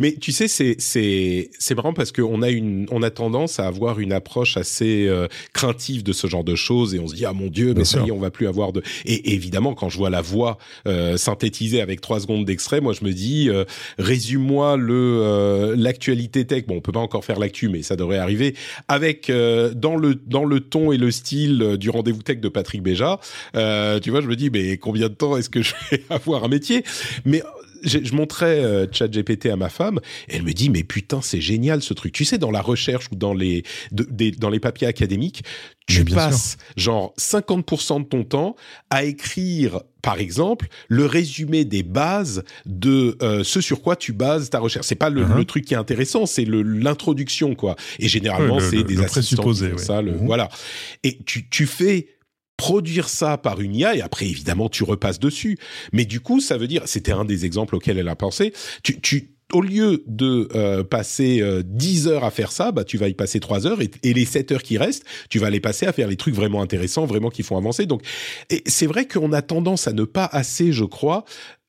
Mais tu sais, c'est c'est c'est marrant parce qu'on a une on a tendance à avoir une approche assez euh, craintive de ce genre de choses et on se dit ah mon dieu, mais ça y est, on va plus avoir de. Et évidemment, quand je vois la voix euh, synthétisée avec trois secondes d'extrait, moi je me dis euh, résume-moi le euh, l'actualité tech. Bon, on peut pas encore faire l'actu, mais ça devrait arriver avec euh, dans le dans le ton et le style euh, du rendez-vous tech de Patrick Béja. Euh, tu vois, je me dis mais combien de temps est-ce que je vais <laughs> avoir un métier? Mais je, je montrais euh, ChatGPT à ma femme, et elle me dit mais putain c'est génial ce truc. Tu sais dans la recherche ou dans les de- des- dans les papiers académiques, tu bien passes genre 50% de ton temps à écrire par exemple le résumé des bases de euh, ce sur quoi tu bases ta recherche. C'est pas le, Uh-huh. le truc qui est intéressant, c'est l'introduction quoi. Et généralement c'est des le assistants qui présupposé, font ouais. ça. Le, Mhm. Voilà. Et tu, tu fais produire ça par une IA et après évidemment tu repasses dessus. Mais du coup ça veut dire, c'était un des exemples auxquels elle a pensé. Tu, tu au lieu de euh, passer euh, 10 heures à faire ça, bah tu vas y passer 3 heures et, les 7 heures qui restent, tu vas les passer à faire les trucs vraiment intéressants, vraiment qui font avancer. Donc et c'est vrai qu'on a tendance à ne pas assez, je crois,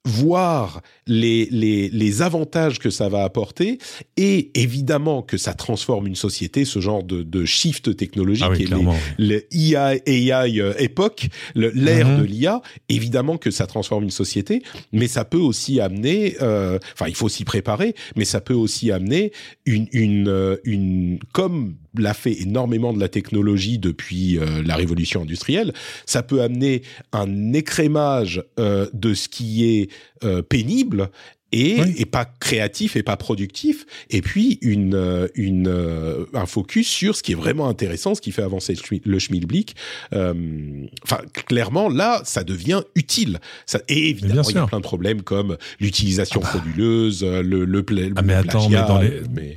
voir les, les, les avantages que ça va apporter et évidemment que ça transforme une société, ce genre de, de shift technologique Ah oui, et les, clairement. oui. le IA, AI euh, époque, l'ère Mhm. de l'IA, évidemment que ça transforme une société, mais ça peut aussi amener, euh, enfin il faut s'y préparer, mais ça peut aussi amener une, une, euh, une comme l'a fait énormément de la technologie depuis euh, la révolution industrielle, ça peut amener un écrémage euh, de ce qui est euh, pénible et, Oui. et pas créatif et pas productif, et puis une, euh, une, euh, un focus sur ce qui est vraiment intéressant, ce qui fait avancer le, schmi- le schmilblick. Euh, Enfin, clairement, là, ça devient utile. Ça, et évidemment, il y a plein de problèmes comme l'utilisation frauduleuse, euh, le, le, pla- Ah mais le attends, mais dans les, mais-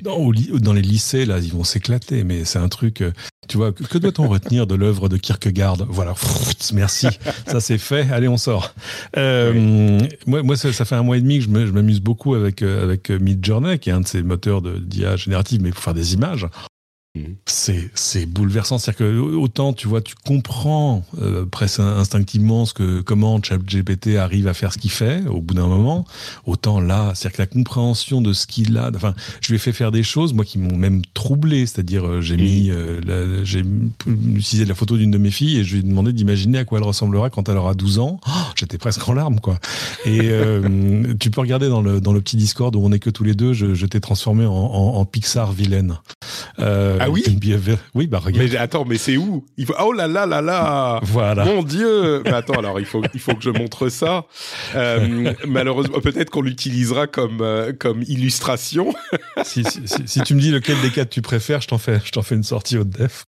dans, les lycées, là, ils vont s'éclater, mais c'est un truc, tu vois, que, doit-on <laughs> retenir de l'œuvre de Kierkegaard? Voilà, merci, ça c'est fait, allez, on sort. Euh, Moi, moi ça, ça fait un mois et demi que je m'amuse beaucoup avec, euh, avec euh, Midjourney, qui est un de ces moteurs de- d'IA générative, mais pour faire des images. Mhm. C'est bouleversant, c'est-à-dire que autant tu vois, tu comprends euh, presque instinctivement ce que comment ChatGPT arrive à faire ce qu'il fait au bout d'un moment, autant là, c'est-à-dire que la compréhension de ce qu'il a, enfin, je lui ai fait faire des choses moi qui m'ont même troublé, c'est-à-dire euh, j'ai mis, euh, j'ai utilisé la photo d'une de mes filles et je lui ai demandé d'imaginer à quoi elle ressemblera quand elle aura 12 ans. Oh, J'étais presque en larmes quoi. Et tu peux regarder dans le dans le petit Discord où on est que tous les deux, je, je t'ai transformé en, en, en Pixar vilaine. Ah oui Oui, bah regarde. Mais attends, mais c'est où? Il faut... Oh là là là là Voilà. Mon Dieu Mais attends, alors il faut, il faut que je montre ça. Euh, malheureusement, peut-être qu'on l'utilisera comme, euh, comme illustration. <laughs> si, si, si- si tu me dis lequel des quatre tu préfères, je t'en fais, je fais une sortie haute def.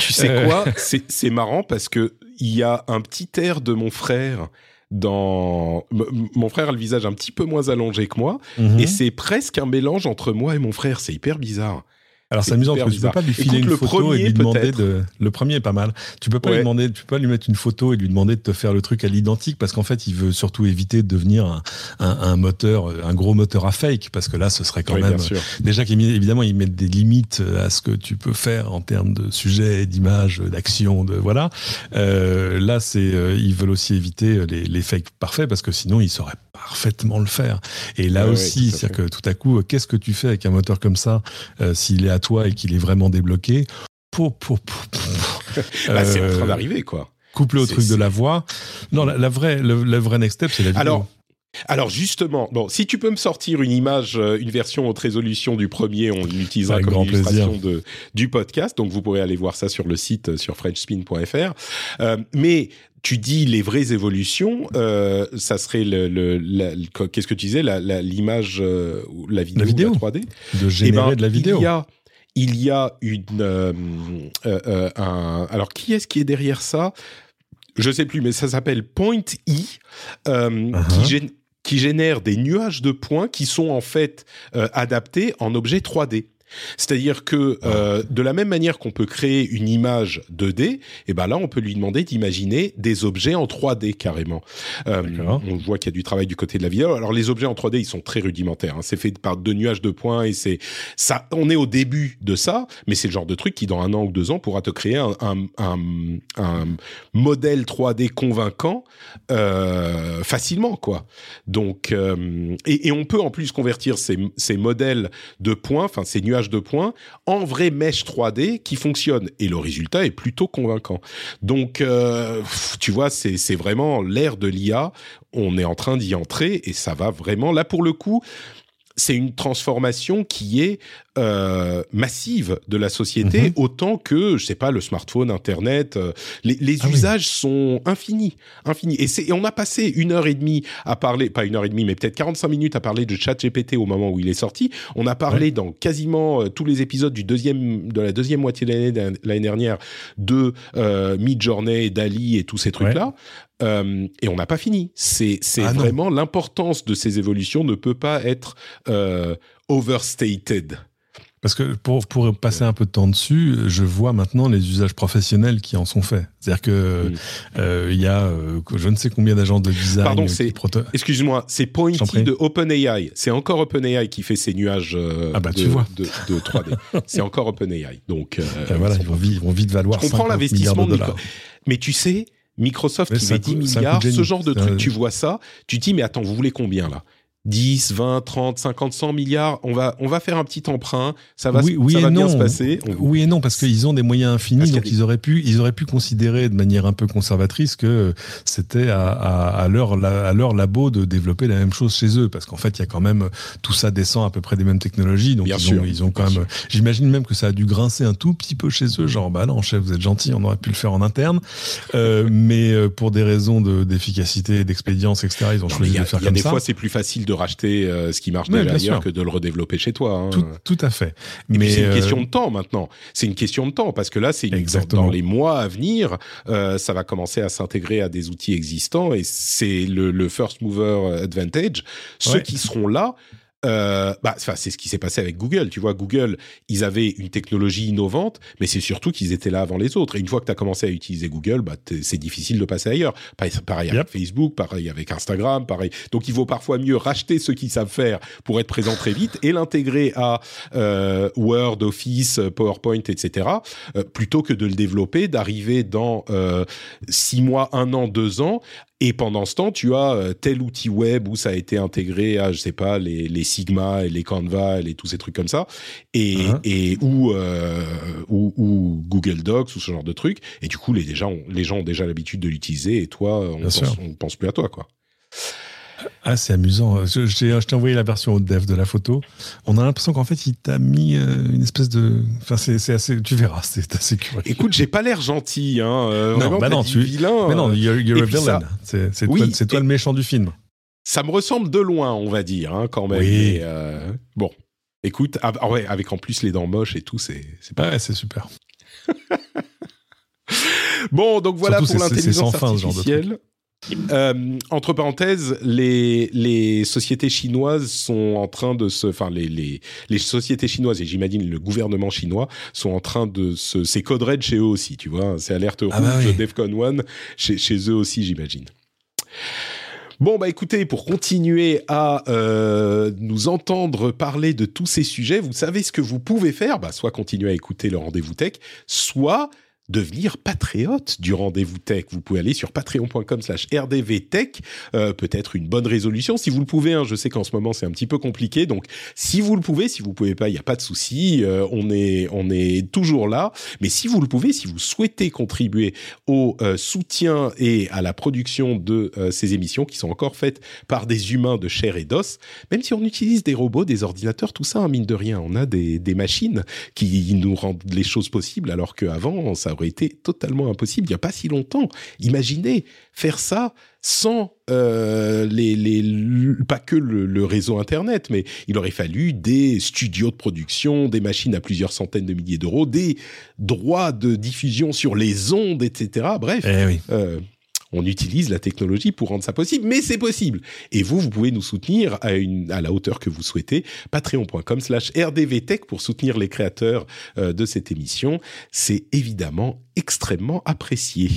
Tu sais Euh. quoi? C'est marrant parce que il y a un petit air de mon frère dans... Mon frère a le visage un petit peu moins allongé que moi. Mhm. Et c'est presque un mélange entre moi et mon frère. C'est hyper bizarre. Alors c'est amusant parce que tu peux pas lui filer Écoute, une photo et lui demander de. Le premier est pas mal. Tu peux pas Ouais. lui demander, tu peux pas lui mettre une photo et lui demander de te faire le truc à l'identique parce qu'en fait il veut surtout éviter de devenir un, un, un moteur, un gros moteur à fake parce que là ce serait quand même déjà qu'évidemment ils mettent des limites à ce que tu peux faire en termes de sujet, d'image, d'action, de voilà. Euh, là c'est euh, ils veulent aussi éviter les, les fakes parfaits parce que sinon ils sauraient parfaitement le faire. Et là Ouais, aussi, c'est-à-dire que tout à coup, qu'est-ce que tu fais avec un moteur comme ça euh, s'il est à toi et qu'il est vraiment débloqué Là, <laughs> c'est en euh, train d'arriver, quoi. couplé au truc de la voix. Non, la, la vraie, le, le vrai next step, c'est la vidéo. Alors, alors justement, bon, si tu peux me sortir une image, euh, une version haute résolution du premier, on l'utilisera comme illustration de, du podcast. Donc vous pourrez aller voir ça sur le site euh, sur frenchspin.fr. Euh, mais tu dis les vraies évolutions, euh, ça serait le, le, la- le- qu'est-ce que tu disais, la- la- l'image, euh, ou la vidéo, la 3D. de Eh générer ben, de la vidéo. Il y a, il y a une, euh, euh, euh, un, alors qui est-ce qui est derrière ça? Je sais plus, mais ça s'appelle Point E, euh, Uh-huh. qui, gén- qui génère des nuages de points qui sont en fait adaptés en objet 3D. C'est-à-dire que euh, de la même manière qu'on peut créer une image 2D, et ben là on peut lui demander d'imaginer des objets en 3D carrément. Euh, on voit qu'il y a du travail du côté de la vidéo. Alors les objets en 3D ils sont très rudimentaires. hein. C'est fait par deux nuages de points et c'est ça. On est au début de ça, mais c'est le genre de truc qui dans un an ou deux ans pourra te créer un, un, un, un modèle 3D convaincant euh, facilement quoi. Donc et, et on peut en plus convertir ces, ces modèles de points, enfin ces nuages de points, en vraies mèches 3D qui fonctionnent. Et le résultat est plutôt convaincant. Donc, euh, tu vois, c'est vraiment l'ère de l'IA. On est en train d'y entrer et ça va vraiment. Là, pour le coup, c'est une transformation qui est euh, massive de la société, Mhm. autant que, je sais pas, le smartphone, Internet. euh, les les Ah oui. usages sont infinis, infinis. Et, et on a passé une heure et demie à parler, pas une heure et demie, mais peut-être 45 minutes à parler de ChatGPT au moment où il est sorti. On a parlé dans quasiment euh, tous les épisodes du deuxième, de la deuxième moitié de l'année l'année dernière de euh, Midjourney, Dali et tous ces trucs-là. Euh, et on n'a pas fini. C'est c'est Ah vraiment l'importance de ces évolutions ne peut pas être euh, overstated. Parce que pour, pour passer un peu de temps dessus, je vois maintenant les usages professionnels qui en sont faits. C'est-à-dire que Mm. euh, il y a euh, je ne sais combien d'agents de design. Pardon, c'est- Excuse-moi, c'est Pointy de OpenAI. C'est encore OpenAI qui fait ces nuages euh, Ah bah, de, tu vois. de, de 3D. <laughs> c'est encore OpenAI. Donc, euh, voilà, ils vont, vite, ils vont vite valoir. Je comprends 50 l'investissement de de dollars. Mais tu sais, Microsoft qui met 10 coûte- c'est un coup de milliards, ce genre de truc, tu vois ça, tu te dis, mais attends, vous voulez combien là? 10, 20, 30, 50, 100 milliards, on va, on va faire un petit emprunt, ça va, Oui- se- oui ça va bien non. se passer. On Oui et non, parce qu'ils ont des moyens infinis, Parce a donc des- ils auraient pu, ils auraient pu considérer de manière un peu conservatrice que c'était à, à, à leur, à leur labo de développer la même chose chez eux, parce qu'en fait, il y a quand même tout ça descend à peu près des mêmes technologies, donc Bien ils, sûr, ont, ils ont quand même. J'imagine même que ça a dû grincer un tout petit peu chez eux, genre bah non, chef, vous êtes gentil, on aurait pu le faire en interne, euh, <laughs> mais euh, pour des raisons de- d'efficacité, d'expédience, etc., ils ont Non, choisi y de a, le faire il y a comme des ça. fois, c'est plus facile de racheter euh, ce qui marche déjà bien ailleurs sûr. que de le redévelopper chez toi. hein. Tout, tout à fait. Et mais c'est une euh, question de temps maintenant. C'est une question de temps parce que là, c'est dans les mois à venir, euh, ça va commencer à s'intégrer à des outils existants et c'est le, le first mover advantage. Ceux Ouais. qui seront là. Euh, bah, c'est ce qui s'est passé avec Google. Tu vois, Google, ils avaient une technologie innovante, mais c'est surtout qu'ils étaient là avant les autres. Et une fois que tu as commencé à utiliser Google, bah, c'est difficile de passer ailleurs. Pareil, avec Yep. Facebook, pareil avec Instagram, pareil. Donc, il vaut parfois mieux racheter ceux qui savent faire pour être présent très vite et l'intégrer à euh, Word, Office, PowerPoint, etc. euh, plutôt que de le développer, d'arriver dans euh, six mois, un an, deux ans. Et pendant ce temps, tu as euh, tel outil web où ça a été intégré à, je sais pas, les, les Sigma et les Canva et les- tous ces trucs comme ça, et, Hein. et ou, euh, ou, ou Google Docs ou ce genre de trucs. Et du coup, les, déjà, les gens ont déjà l'habitude de l'utiliser et toi, on pense, on pense plus à toi, quoi. Ah, c'est amusant. Je, je t'ai envoyé la version dev de la photo. On a l'impression qu'en fait, il t'a mis euh, une espèce de. Enfin, c'est assez. Tu verras, c'est assez curieux. Écoute, j'ai pas l'air gentil, hein. euh, Non, bah non, tu- vilain. Mais non, euh, you're, you're a ça- villain. C'est Oui, toi, c'est toi et- le méchant du film. ça me ressemble de loin, on va dire, hein, quand même. Oui. Mais, euh, bon, écoute, ah, ah ouais, avec en plus les dents moches et tout, c'est pas. Ouais, c'est super. <laughs> Bon, donc voilà Surtout, pour l'intelligence sans fin, ce genre de artificielle. Euh, entre parenthèses, les, les sociétés chinoises sont en train de se, enfin les, les, les sociétés chinoises et j'imagine le gouvernement chinois sont en train de se, c'est code red chez eux aussi, tu vois, c'est alerte rouge, Ah bah oui. Defcon 1 chez, chez eux aussi, j'imagine. Bon bah écoutez, pour continuer à euh, nous entendre parler de tous ces sujets, vous savez ce que vous pouvez faire, bah soit continuer à écouter le rendez-vous tech, soit devenir patriote du rendez-vous tech. Vous pouvez aller sur patreon.com slash rdvtech, euh, peut-être une bonne résolution si vous le pouvez. hein. Je sais qu'en ce moment c'est un petit peu compliqué, donc si vous le pouvez, si vous pouvez pas, il n'y a pas de souci. euh, on est on est toujours là. Mais si vous le pouvez, si vous souhaitez contribuer au euh, soutien et à la production de euh, ces émissions qui sont encore faites par des humains de chair et d'os, même si on utilise des robots, des ordinateurs, tout ça, hein, mine de rien, on a des, des machines qui nous rendent les choses possibles, alors qu'avant, ça aurait été totalement impossible il n'y a pas si longtemps. Imaginez faire ça sans euh, les, les, pas que le, le réseau Internet, mais il aurait fallu des studios de production, des machines à plusieurs centaines de milliers d'euros, des droits de diffusion sur les ondes, etc. Bref, Eh oui. euh, on utilise la technologie pour rendre ça possible, mais c'est possible. Et vous, vous pouvez nous soutenir à, la hauteur que vous souhaitez. Patreon.com slash rdvtech pour soutenir les créateurs euh, de cette émission. C'est évidemment extrêmement apprécié.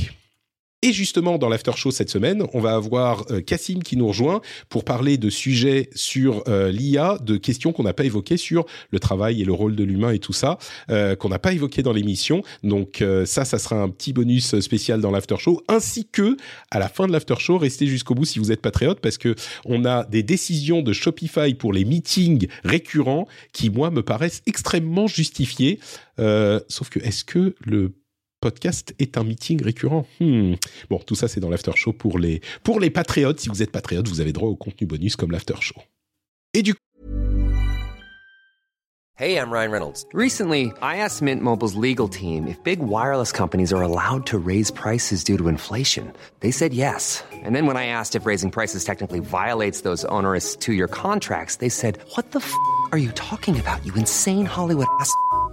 Et justement, dans l'after show cette semaine, on va avoir euh, Cassim qui nous rejoint pour parler de sujets sur euh, l'IA, de questions qu'on n'a pas évoquées sur le travail et le rôle de l'humain et tout ça, euh, qu'on n'a pas évoqué dans l'émission. Donc ça, ça sera un petit bonus spécial dans l'after show, ainsi que à la fin de l'after show, restez jusqu'au bout si vous êtes patriote, parce que on a des décisions de Shopify pour les meetings récurrents qui, moi, me paraissent extrêmement justifiées. Sauf que est-ce que le podcast est un meeting récurrent Hmm. Bon, tout ça, c'est dans l'after show pour les, pour les patriotes. Si vous êtes patriote, vous avez droit au contenu bonus comme l'after show. Et du Hey, I'm Ryan Reynolds. Recently, I asked Mint Mobile's legal team if big wireless companies are allowed to raise prices due to inflation. They said yes. And then when I asked if raising prices technically violates those onerous two year contracts, they said, What the f are you talking about, you insane Hollywood ass?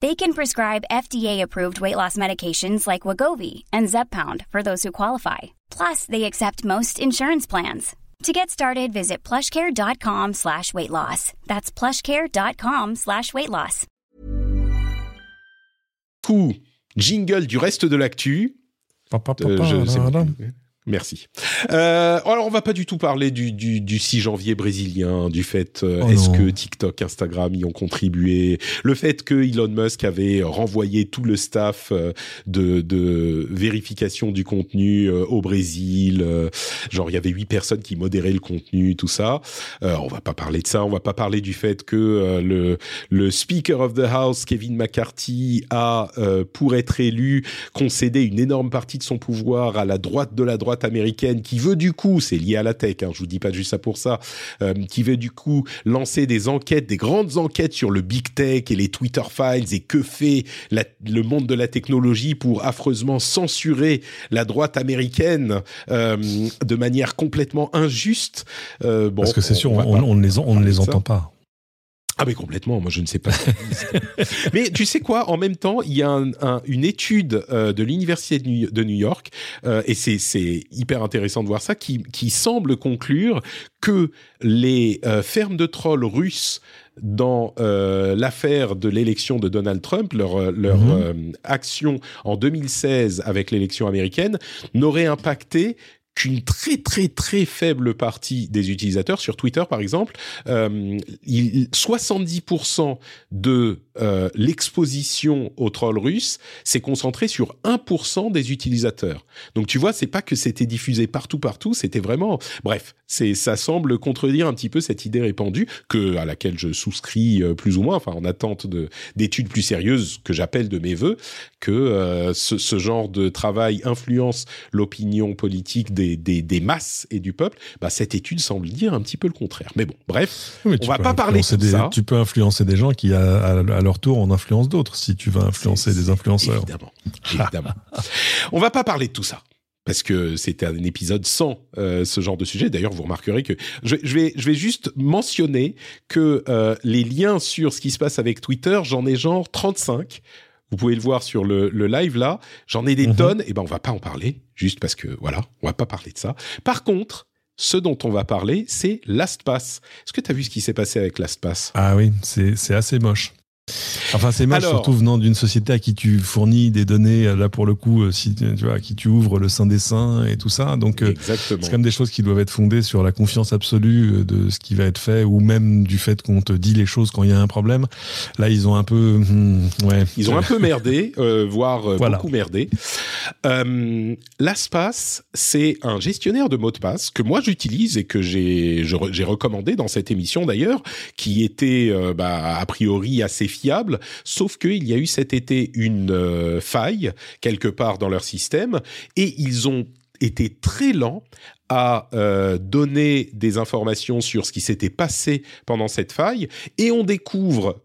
They can prescribe FDA-approved weight loss medications like Wagovi and Zepbound for those who qualify. Plus, they accept most insurance plans. To get started, visit plushcare.com slash weight loss. That's plushcare.com slash weight loss. Coup, jingle du reste de l'actu. Euh, je sais da, da. plus. Merci. Euh, alors, on va pas du tout parler du, du, du 6 janvier brésilien, du fait euh, Oh est-ce que TikTok, Instagram y ont contribué, le fait que Elon Musk avait renvoyé tout le staff euh, de, de vérification du contenu euh, au Brésil, euh, genre il y avait huit personnes qui modéraient le contenu, tout ça. Euh, on va pas parler de ça, on va pas parler du fait que euh, le, le Speaker of the House, Kevin McCarthy, a, euh, pour être élu, concédé une énorme partie de son pouvoir à la droite de la droite américaine qui veut du coup, c'est lié à la tech, hein, je vous dis pas juste ça pour ça, euh, qui veut du coup lancer des enquêtes, des grandes enquêtes sur le big tech et les Twitter files et que fait la- le monde de la technologie pour affreusement censurer la droite américaine euh, de manière complètement injuste. Euh, bon, Parce que c'est sûr, on, ne les, on les entend pas. Ah mais complètement, moi je ne sais pas. <laughs> mais tu sais quoi, en même temps, il y a un- un- une étude euh, de l'université de New, York, euh, et c'est hyper intéressant de voir ça, qui, qui semble conclure que les euh, fermes de trolls russes dans euh, l'affaire de l'élection de Donald Trump, leur, leur euh, action en 2016 avec l'élection américaine, n'aurait impacté qu'une très très très faible partie des utilisateurs sur Twitter par exemple euh, il- 70% de euh, l'exposition aux trolls russes s'est concentré sur 1% des utilisateurs. Donc tu vois, c'est pas que c'était diffusé partout partout, c'était vraiment bref, c'est ça semble contredire un petit peu cette idée répandue que à laquelle je souscris euh, plus ou moins enfin en attente de d'études plus sérieuses que j'appelle de mes voeux que euh, ce, ce genre de travail influence l'opinion politique des, des, des masses et du peuple, bah, cette étude semble dire un petit peu le contraire. Mais bon, bref, Oui, mais on va pas parler de ça. Tu peux influencer des gens qui, à, à- à leur tour, en influencent d'autres, si tu veux influencer des influenceurs. Évidemment, évidemment. <laughs> on va pas parler de tout ça. Parce que c'était un épisode sans euh, ce genre de sujet. D'ailleurs, vous remarquerez que je, je vais, je vais juste mentionner que euh, les liens sur ce qui se passe avec Twitter, j'en ai genre 35. Vous pouvez le voir sur le, le live là. J'en ai des Mhm. tonnes. Et ben, on va pas en parler, juste parce que voilà, on va pas parler de ça. Par contre, ce dont on va parler, c'est LastPass. Est-ce que tu as vu ce qui s'est passé avec LastPass? Ah oui, c'est c'est assez moche. Enfin, c'est Alors- surtout venant d'une société à qui tu fournis des données, euh, là pour le coup, euh, si tu vois, à qui tu ouvres le sein des seins et tout ça. Donc, euh, c'est quand même des choses qui doivent être fondées sur la confiance absolue de ce qui va être fait ou même du fait qu'on te dit les choses quand il y a un problème. Là, ils ont un peu, hmm, ouais. Ils ont un peu merdé, euh, voire euh, Voilà. beaucoup merdé. Euh, c'est un gestionnaire de mots de passe que moi j'utilise et que j'ai recommandé dans cette émission d'ailleurs, qui était bah, a priori assez fiable, sauf qu'il y a eu cet été une euh, faille quelque part dans leur système et ils ont été très lents à euh, donner des informations sur ce qui s'était passé pendant cette faille et on découvre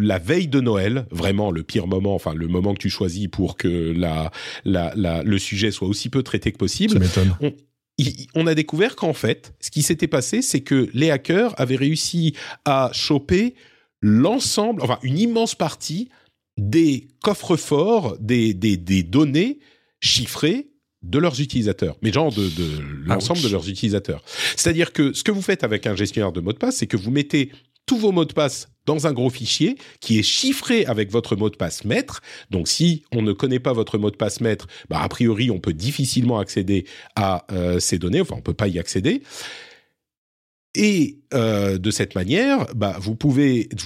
la veille de Noël, vraiment le pire moment, enfin le moment que tu choisis pour que la, la, la- le sujet soit aussi peu traité que possible, on, on a découvert qu'en fait, ce qui s'était passé, c'est que les hackers avaient réussi à choper l'ensemble, enfin une immense partie des coffres-forts, des, des, des données chiffrées de leurs utilisateurs, mais genre de, de l'ensemble Ouch. de leurs utilisateurs. C'est-à-dire que ce que vous faites avec un gestionnaire de mots de passe, c'est que vous mettez tous vos mots de passe dans un gros fichier qui est chiffré avec votre mot de passe maître. Donc, si on ne connaît pas votre mot de passe maître, bah, a priori, on peut difficilement accéder à euh, ces données. Enfin, on peut pas y accéder. Et euh, de cette manière, bah, vous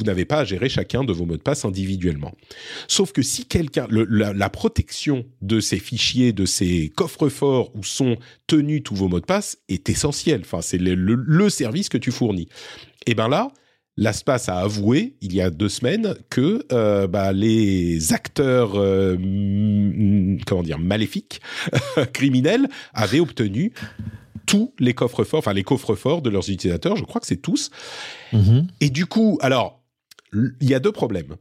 n'avez pas à gérer chacun de vos mots de passe individuellement. Sauf que si quelqu'un, la, protection de ces fichiers, de ces coffres-forts où sont tenus tous vos mots de passe est essentielle. Enfin, c'est le, service que tu fournis. Et ben là, l'ASPAS a avoué il y a deux semaines que euh, bah, les acteurs, euh, mm, comment dire, maléfiques, <laughs> criminels, avaient obtenu tous les coffres-forts, enfin les coffres-forts de leurs utilisateurs. Je crois que c'est tous. Mhm. Et du coup, alors, il y a deux problèmes.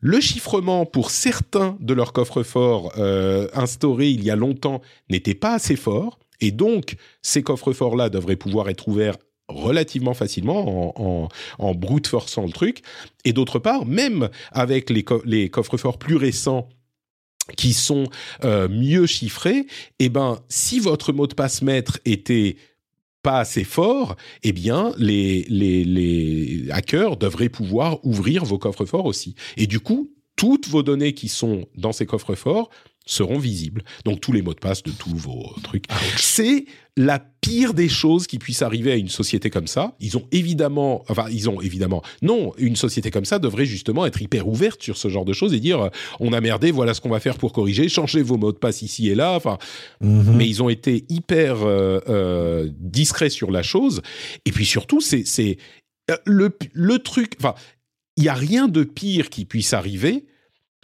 Le chiffrement pour certains de leurs coffres-forts euh, instaurés il y a longtemps n'était pas assez fort. Et donc, ces coffres-forts-là devraient pouvoir être ouverts relativement facilement en, en, en brute forçant le truc. Et d'autre part, même avec les, co- les coffres-forts plus récents qui sont euh, mieux chiffrés, eh ben, si votre mot de passe maître était pas assez fort, eh bien, les, les, les hackers devraient pouvoir ouvrir vos coffres-forts aussi. Et du coup, toutes vos données qui sont dans ces coffres-forts seront visibles. Donc, tous les mots de passe de tous vos trucs. C'est la pire des choses qui puisse arriver à une société comme ça. Ils ont évidemment, enfin, ils ont évidemment, non, une société comme ça devrait justement être hyper ouverte sur ce genre de choses et dire, euh, on a merdé, voilà ce qu'on va faire pour corriger, changez vos mots de passe ici et là. Enfin, Mhm. mais ils ont été hyper euh, euh, discrets sur la chose. Et puis surtout, c'est c'est le le truc. Enfin, il y a rien de pire qui puisse arriver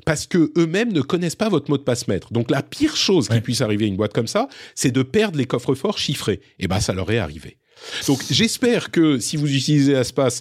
parce que eux-mêmes ne connaissent pas votre mot de passe maître. Donc la pire chose qui puisse arriver à une boîte comme ça, c'est de perdre les coffres-forts chiffrés. Et ben ça leur est arrivé. Donc j'espère que si vous utilisez Aspas,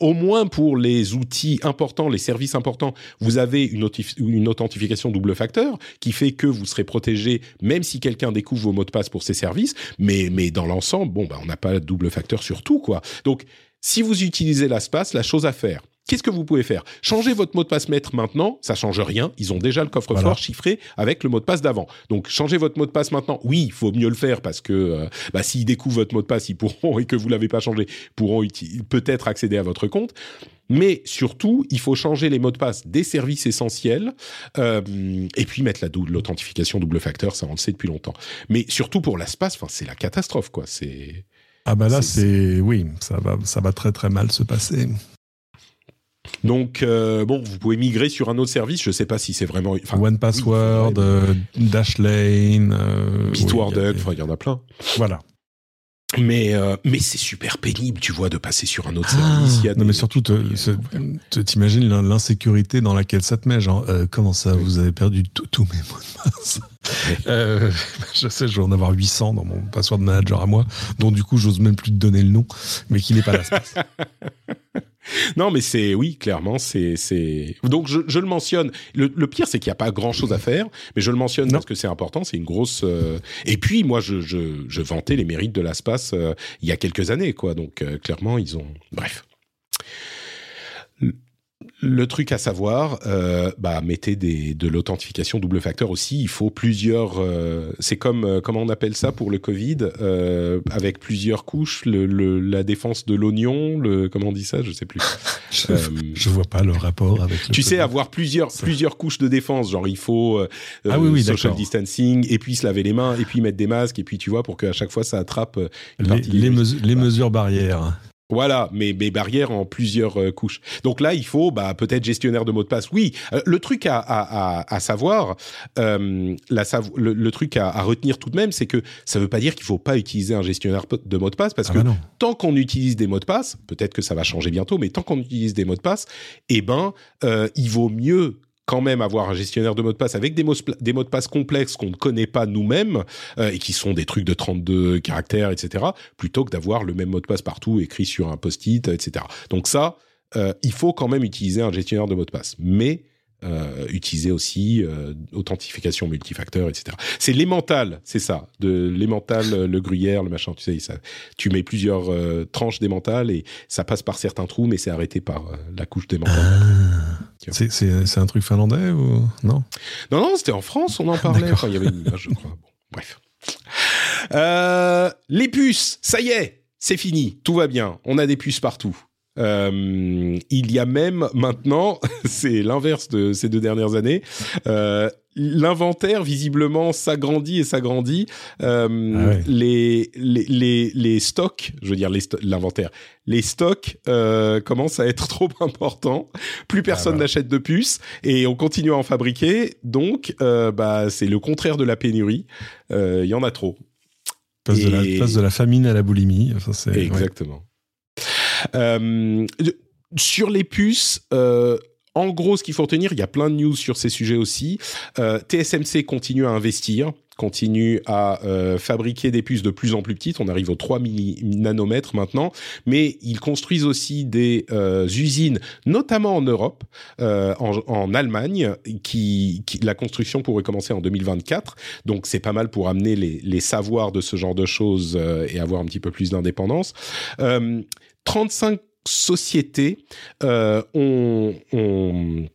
au moins pour les outils importants, les services importants, vous avez une authentification double facteur qui fait que vous serez protégé même si quelqu'un découvre vos mots de passe pour ces services. Mais, mais dans l'ensemble, bon, bah, on n'a pas de double facteur sur tout, quoi. Donc si vous utilisez l'Aspas, la chose à faire, Qu'est-ce que vous pouvez faire? Changer votre mot de passe maître maintenant, ça change rien. Ils ont déjà le coffre-fort Voilà. chiffré avec le mot de passe d'avant. Donc changez votre mot de passe maintenant. Oui, il faut mieux le faire parce que euh, bah, s'ils découvrent votre mot de passe, ils pourront et que vous l'avez pas changé, pourront peut-être accéder à votre compte. Mais surtout, il faut changer les mots de passe des services essentiels euh, et puis mettre la dou- l'authentification double facteur. Ça, on le sait depuis longtemps. Mais surtout pour l'espace, enfin, c'est la catastrophe, quoi. C'est Ah bah là, C'est- c'est oui, ça va, ça va très très mal se passer. Donc euh, bon, vous pouvez migrer sur un autre service. Je sais pas si c'est vraiment One Password, oui, euh, Dashlane, euh, Bitwarden, oui, il y en a plein. voilà. Mais euh, mais c'est super pénible, tu vois, de passer sur un autre Ah, service. Il y a non des- mais surtout, t'imagines l'in- l'insécurité dans laquelle ça te met, genre euh, comment ça, vous avez perdu tout- tous mes mots de passe. Euh, <laughs> je sais, je vais en avoir 800 dans mon password manager à moi, dont du coup j'ose même plus te donner le nom, mais qui n'est pas là. <laughs> Non, mais c'est oui, clairement, c'est c'est. Donc je, je le mentionne. Le, le pire, c'est qu'il n'y a pas grand chose à faire, mais je le mentionne Non. parce que c'est important. C'est une grosse. euh, Et puis moi, je, je, je vantais les mérites de l'ASPAS euh, il y a quelques années, quoi. Donc euh, clairement, ils ont. Bref. Le- truc à savoir, euh, bah mettez des, de l'authentification double facteur aussi. Il faut plusieurs. euh, c'est comme euh, comment on appelle ça pour le Covid, euh, avec plusieurs couches. Le, le- la défense de l'oignon, le comment on dit ça, je sais plus. <laughs> Je, Euh, je vois pas le rapport avec. le tu sais, avoir plusieurs, Ça. plusies couches de défense, genre il faut euh, Ah oui, oui, social distancing, et puis se laver les mains, et puis mettre des masques, et puis tu vois, pour qu'à chaque fois ça attrape les, les mesures barrières. Voilà, mais mes barrières en plusieurs euh, couches. Donc là, il faut bah, peut-être gestionnaire de mots de passe. Oui, euh, le truc à, à, à, à savoir, euh, la sav- le, le truc à, à retenir tout de même, c'est que ça ne veut pas dire qu'il faut pas utiliser un gestionnaire de mots de passe, parce Ah que bah tant qu'on utilise des mots de passe, peut-être que ça va changer bientôt, mais tant qu'on utilise des mots de passe, eh ben, euh, il vaut mieux quand même avoir un gestionnaire de mots de passe avec des mots, des mots de passe complexes qu'on ne connaît pas nous-mêmes euh, et qui sont des trucs de 32 caractères, etc., plutôt que d'avoir le même mot de passe partout écrit sur un post-it, etc. Donc ça, euh, il faut quand même utiliser un gestionnaire de mots de passe, mais euh, utiliser aussi euh, authentification multifacteur, etc. C'est l'emmental, c'est ça, de l'emmental, euh, le gruyère, le machin, tu sais, ça, tu mets plusieurs tranches d'emmental et ça passe par certains trous, mais c'est arrêté par la couche d'emmental. Ah. C'est- un truc finlandais ou non? Non, non, c'était en France, on en parlait. D'accord. Enfin, il y avait une image, je crois. Bon, bref. Euh, les puces, ça y est, c'est fini, tout va bien. On a des puces partout. Euh, il y a même maintenant, <laughs> c'est l'inverse de ces deux dernières années, euh, l'inventaire visiblement s'agrandit et s'agrandit. Euh, Ah ouais. les, les, les, les stocks, je veux dire l'inventaire, les stocks commencent à être <laughs> trop importants. Plus personne Ah bah. n'achète de puces et on continue à en fabriquer. Donc, bah, c'est le contraire de la pénurie. Il y en a trop. Passe, de la, passe de la famine à la boulimie. Enfin, ouais. Euh, sur les puces, euh, en gros, ce qu'il faut retenir, il y a plein de news sur ces sujets aussi. Euh, TSMC continue à investir, continue à euh, fabriquer des puces de plus en plus petites. On arrive aux 3 milli- nanomètres maintenant, mais ils construisent aussi des euh, usines, notamment en Europe, euh, en, en Allemagne, qui, qui- la construction pourrait commencer en 2024. Donc c'est pas mal pour amener les, les savoirs de ce genre de choses et avoir un petit peu plus d'indépendance. Euh, 35 sociétés euh, ont, ont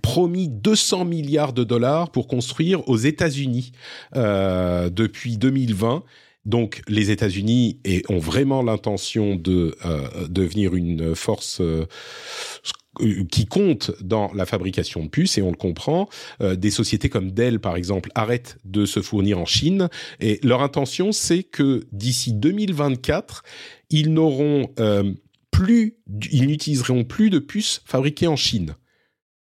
promis 200 milliards de dollars pour construire aux États-Unis euh, depuis 2020. Donc les États-Unis ont vraiment l'intention de euh, devenir une force euh, qui compte dans la fabrication de puces et on le comprend. Des sociétés comme Dell par exemple arrêtent de se fournir en Chine et leur intention c'est que d'ici 2024 ils n'auront euh, plus, ils n'utiliseront plus de puces fabriquées en Chine.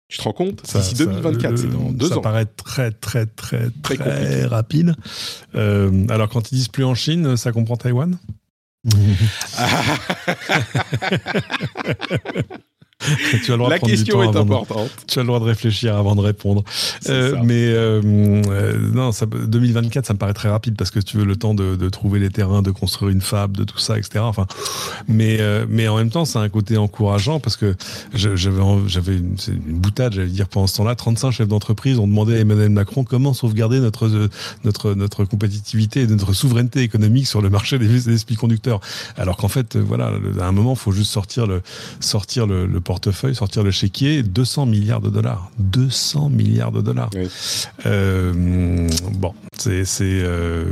Tu te rends compte? Ça- D'ici ça- 2024, c'est dans deux ça ans. paraît très, très, très, Très rapide. Euh, alors, quand ils disent plus en Chine, ça comprend Taïwan? <laughs> tu as le droit La de question est de- importante. tu as le droit de réfléchir avant de répondre. Euh, mais euh, euh, non, ça, 2024, ça me paraît très rapide parce que tu veux le temps de, de trouver les terrains, de construire une fab, de tout ça, etc. Enfin, mais euh, mais en même temps, c'est un côté encourageant parce que j'avais une, boutade, j'allais dire pendant ce temps-là, 35 chefs d'entreprise ont demandé à Emmanuel Macron comment sauvegarder notre notre notre compétitivité et notre souveraineté économique sur le marché des, des semi-conducteurs. Alors qu'en fait, voilà, à un moment, il faut juste sortir le sortir le, le portefeuille, sortir le chéquier, 200 milliards de dollars. 200 milliards de dollars. Oui. Euh, bon, c'est. c'est euh,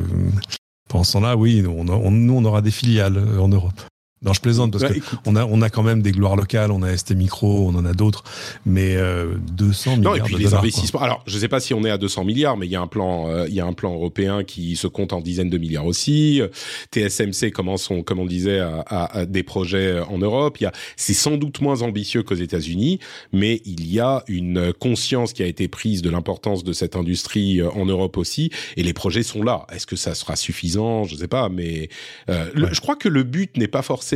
pendant ce temps-là, oui, on, a- on- nous, on aura des filiales euh, en Europe. Non, je plaisante parce Ouais, que écoute. on a, on a quand même des gloires locales, on a ST Micro, on en a d'autres, mais euh, 200 milliards Non, et puis de les dollars. investissements. Alors, je ne sais pas si on est à 200 milliards, mais il y a un plan, euh, il y a un plan européen qui se compte en dizaines de milliards aussi. Euh, TSMC commence, comme on disait, à, à- à des projets en Europe. Il y a, c'est sans doute moins ambitieux qu'aux États-Unis, mais il y a une conscience qui a été prise de l'importance de cette industrie euh, en Europe aussi, et les projets sont là. Est-ce que ça sera suffisant? Je ne sais pas, mais euh, le- je crois que le but n'est pas forcément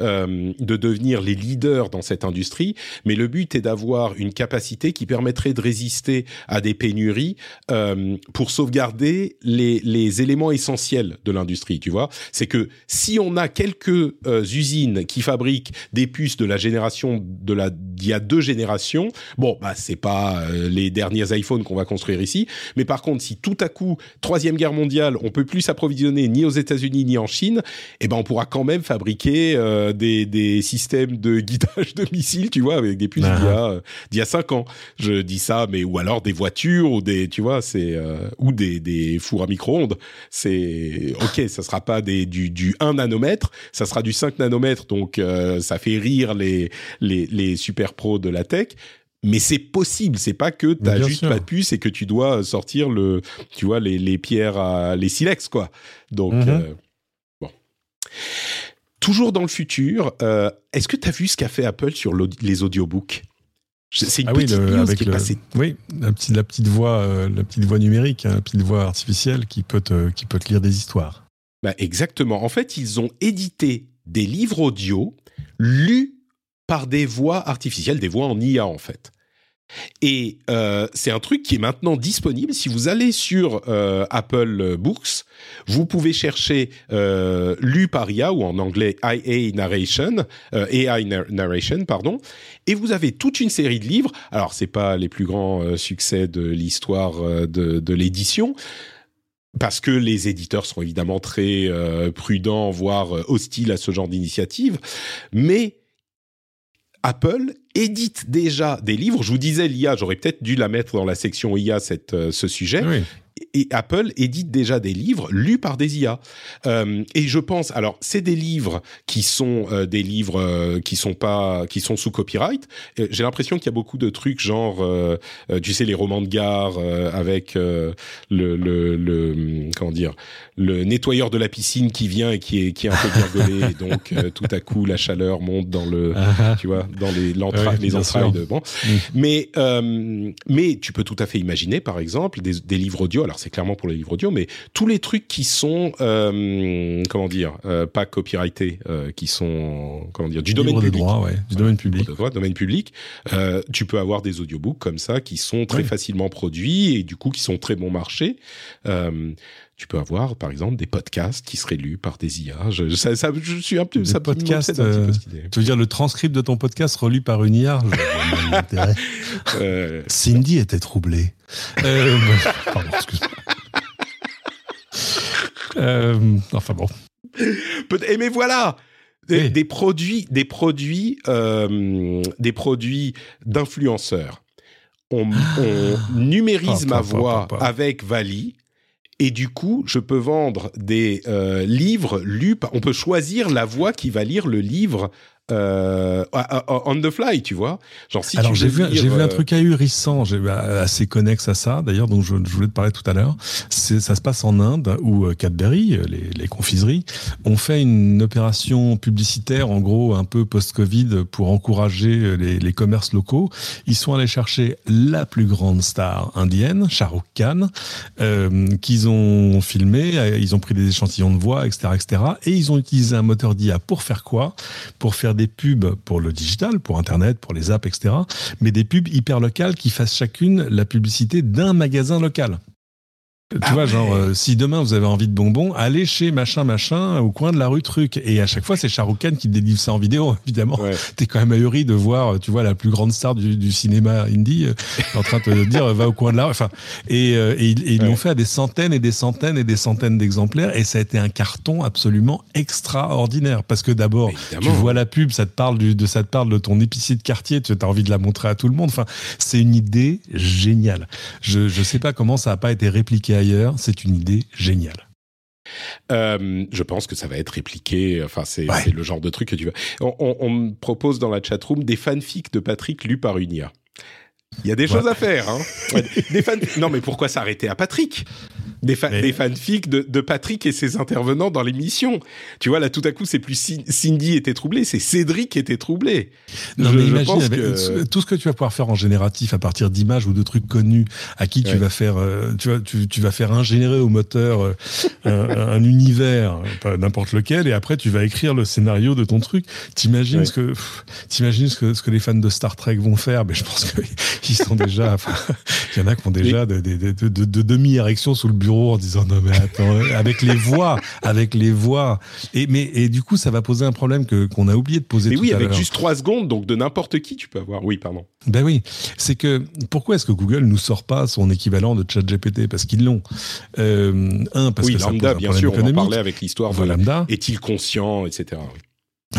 euh, de devenir les leaders dans cette industrie, mais le but est d'avoir une capacité qui permettrait de résister à des pénuries euh, pour sauvegarder les, les éléments essentiels de l'industrie. Tu vois, c'est que si on a quelques euh, usines qui fabriquent des puces de la génération de la d'il y a deux générations, bon bah c'est pas les derniers iPhones qu'on va construire ici, mais par contre si tout à coup troisième guerre mondiale, on peut plus s'approvisionner ni aux États-Unis ni en Chine, eh ben on pourra quand même fabriquer euh, des, des systèmes de guidage de missiles, tu vois, avec des puces Ah. d'il y a, euh, d'il y a cinq ans. Je dis ça, mais ou alors des voitures ou des, tu vois, c'est euh, ou des, des fours à micro-ondes. C'est ok, ça sera pas des du, du 1 nanomètre, ça sera du 5 nanomètres, donc euh, ça fait rire les les les super pros de la tech. Mais c'est possible, c'est pas que t'as juste sûr. pas de puce et que tu dois sortir le, tu vois, les, les pierres à, les silex, quoi. Donc, Mhm. euh, bon. Toujours dans le futur, euh, est-ce que tu as vu ce qu'a fait Apple sur les audiobooks? C'est une Ah oui, petite le- avec qui est passée. oui, la petite, la petite voix, euh, la petite voix numérique, hein, la petite voix artificielle qui peut te, qui peut te lire des histoires. Bah, exactement. En fait, ils ont édité des livres audio lus par des voix artificielles, des voix en IA en fait. Et euh, c'est un truc qui est maintenant disponible. Si vous allez sur euh, Apple Books, vous pouvez chercher euh, lu ou en anglais IA narration, euh, AI nar- narration, pardon, et vous avez toute une série de livres. Alors c'est pas les plus grands euh, succès de l'histoire euh, de, de l'édition, parce que les éditeurs sont évidemment très euh, prudents, voire euh, hostiles à ce genre d'initiative, mais Apple édite déjà des livres. Je vous disais l'IA, j'aurais peut-être dû la mettre dans la section IA euh, ce sujet. Et Apple édite déjà des livres lus par des IA. Euh, et je pense, alors c'est des livres qui sont euh, des livres euh, qui sont pas, qui sont sous copyright. Euh, J'ai l'impression qu'il y a beaucoup de trucs genre, euh, euh, tu sais, les romans de gare euh, avec euh, le, le, le, comment dire, le nettoyeur de la piscine qui vient et qui est qui est un peu virgolé. et <laughs> donc euh, tout à coup la chaleur monte dans le, Ah, tu vois, dans les, Ouais, les entrailles de bon. Mais euh, mais tu peux tout à fait imaginer, par exemple, des, des livres audio. Alors c'est clairement pour les livres audio, mais tous les trucs qui sont euh, comment dire, euh, pas copyrightés, euh, qui sont comment dire, du domaine de public. droit, ouais, du domaine public. De droit, domaine public. Euh, tu peux avoir des audiobooks comme ça qui sont très Ouais. facilement produits et du coup qui sont très bon marché. Tu peux avoir, par exemple, des podcasts qui seraient lus par des IA. Je, ça, ça- je suis un peu, Des ça m'obsède un petit peu, euh. Tu veux dire le transcript de ton podcast relu par une IA. <laughs> Euh, Cindy était troublée. Euh, <laughs> pardon, excuse-moi. Enfin bon. Eh, mais voilà des, Oui. des produits des produits euh, des produits d'influenceurs on, on <gasps> numérise ma voix avec Vali et du coup je peux vendre des euh, livres lus on peut choisir la voix qui va lire le livre euh, on the fly tu vois genre si Alors j'ai vu, vu un euh, truc ahurissant, bah, assez connexe à ça d'ailleurs, donc je, je voulais te parler tout à l'heure. Ça se passe en Inde où euh, Cadbury, euh, les, les confiseries, ont fait une opération publicitaire en gros un peu post-Covid pour encourager euh, les, les commerces locaux. Ils sont allés chercher la plus grande star indienne, Shah Rukh Khan, euh, qu'ils ont filmé, euh, ils ont pris des échantillons de voix, etc., etc. Et ils ont utilisé un moteur d'IA pour faire quoi? Pour faire des pubs pour le digital, pour Internet, pour les apps, etc. Mais des pubs hyper locales qui fassent chacune la publicité d'un magasin local. Tu Ah vois, ouais. genre, euh, si demain vous avez envie de bonbons, allez chez machin machin au coin de la rue truc. Et à chaque fois, c'est Khan qui délivre ça en vidéo, <laughs> évidemment. ouais. T'es quand même ahuri de voir, euh, tu vois, la plus grande star du, du cinéma indie euh, en train de te dire euh, va au coin de la rue. Enfin, et, euh, et ils et ils Ouais. l'ont fait à des centaines et des centaines et des centaines d'exemplaires. Et ça a été un carton absolument extraordinaire. Parce que d'abord, tu vois la pub, ça te parle du, de ça te parle de ton épicier de quartier, tu as envie de la montrer à tout le monde. Enfin, c'est une idée géniale. Je je sais pas comment ça a pas été répliqué ailleurs. C'est une idée géniale. Euh, je pense que ça va être répliqué. Enfin, c'est Ouais. le genre de truc que tu veux. On, on- on me propose dans la chatroom des fanfics de Patrick lus par une IA. Il y a des choses à faire. Hein. Ouais, des fan... Non, mais pourquoi s'arrêter à Patrick? Des, fa- Mais- des fanfics de, de Patrick et ses intervenants dans l'émission. Tu vois, là, tout à coup, c'est plus Cin- Cindy était troublé, c'est Cédric qui était troublé. Non, Je- mais je imagine pense avec que- tout ce que tu vas pouvoir faire en génératif à partir d'images ou de trucs connus à qui tu vas faire, euh, tu vas, tu, tu vas faire ingénierer au moteur euh, un, un univers, pas n'importe lequel, et après tu vas écrire le scénario de ton truc. T'imagines Ouais. ce que, t'imagines ce que, ce que les fans de Star Trek vont faire. Mais je pense qu'ils <laughs> sont déjà, il y en a qui ont déjà de, de, de, de- de demi-érection sous le bureau en disant non mais attends, <laughs> avec les voix, avec les voix. Et mais et du coup ça va poser un problème que qu'on a oublié de poser. Mais tout oui, à avec juste trois secondes, donc de n'importe qui, tu peux avoir. Oui, pardon. Ben oui, c'est que pourquoi est-ce que Google nous sort pas son équivalent de ChatGPT? Parce qu'ils l'ont. Euh, un parce oui, que ça lambda, pose un bien sûr, on en parlait avec l'histoire de lambda. est-il conscient, etc.